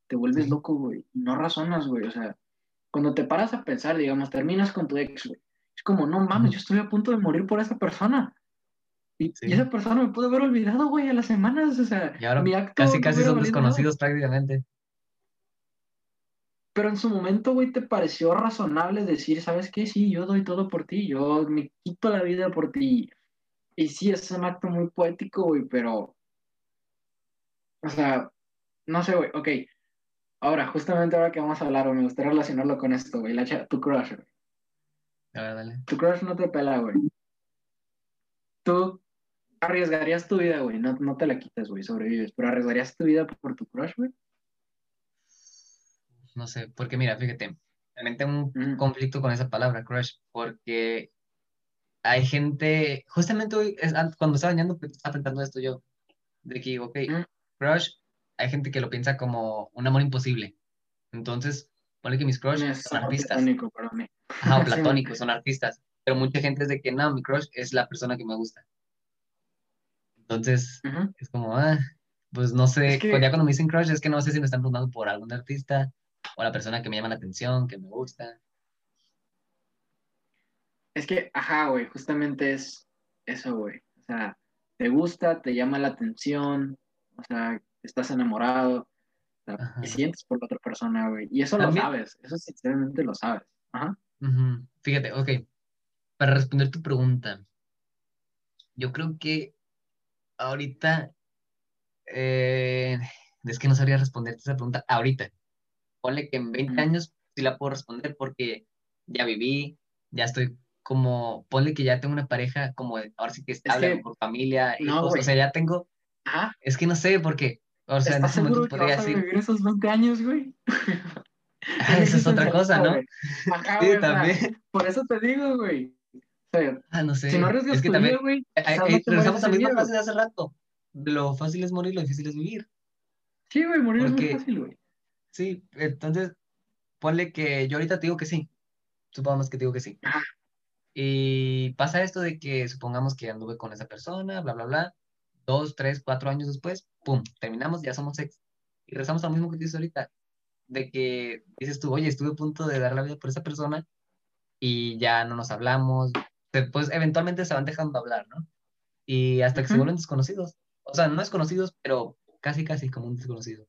te vuelves loco, güey. No razonas, güey. O sea, cuando te paras a pensar, digamos, terminas con tu ex, güey. Es como, no mames, yo estoy a punto de morir por esa persona. Y, esa persona me puede haber olvidado, güey, a las semanas. O sea, mi acto casi, casi son desconocidos prácticamente. Pero en su momento, güey, te pareció razonable decir, ¿sabes qué? Sí, yo doy todo por ti, yo me quito la vida por ti. Y sí, es un acto muy poético, güey, pero. O sea, no sé, güey, ok. Ahora, justamente ahora que vamos a hablar, me gustaría relacionarlo con esto, güey, la tu crush, güey. A ver, dale. Tu crush no te pela, güey. Tú arriesgarías tu vida, güey, no, no te la quitas, güey, sobrevives, pero arriesgarías tu vida por tu crush, güey no sé, porque mira, fíjate, realmente un conflicto con esa palabra, crush, porque hay gente, justamente hoy, cuando estaba bañando, pues, estaba pensando esto yo, de que, ok, crush, hay gente que lo piensa como un amor imposible. Entonces, pone que mis crush son artistas. Platónico para mí. Ajá, *laughs* o platónicos, son artistas. Pero mucha gente es de que, no, mi crush es la persona que me gusta. Entonces, es como, ah, pues no sé, ya cuando me dicen crush es que no sé si me están preguntando por algún artista o la persona que me llama la atención, que me gusta. Es que, ajá, güey, justamente es eso, güey. O sea, te gusta, te llama la atención, o sea, estás enamorado, te sientes por la otra persona, güey. Y eso lo sabes, eso sinceramente lo sabes. Ajá. Fíjate, ok. Para responder tu pregunta, yo creo que ahorita, eh, es que no sabría responderte esa pregunta ahorita, ponle que en 20 años sí la puedo responder porque ya viví, ya estoy como, ponle que ya tengo una pareja como ahora sí que estable, por familia, no, o sea, ya tengo, ¿Ah? es que no sé, porque, o sea, en ese momento podría decir... vivir esos 20 años, güey? *laughs* Ah, esa es otra cosa, ¿no? Sí, también. por eso te digo, güey. Sea, ah, no sé. Si no arriesgas es que tu también, vida, güey, regresamos a la misma frase de hace rato. Lo fácil es morir, lo difícil es vivir. Sí, güey, morir es muy fácil, güey. Sí, entonces, ponle que yo ahorita te digo que sí. Supongamos que te digo que sí. Y pasa esto de que supongamos que anduve con esa persona, bla, bla, bla. Dos, tres, cuatro años después, pum, terminamos, ya somos ex. Y rezamos lo mismo que dices ahorita. de que dices tú, oye, estuve a punto de dar la vida por esa persona y ya no nos hablamos, pues eventualmente se van dejando hablar, ¿no? Y hasta que se vuelven desconocidos. O sea, no desconocidos, pero casi, casi como un desconocido.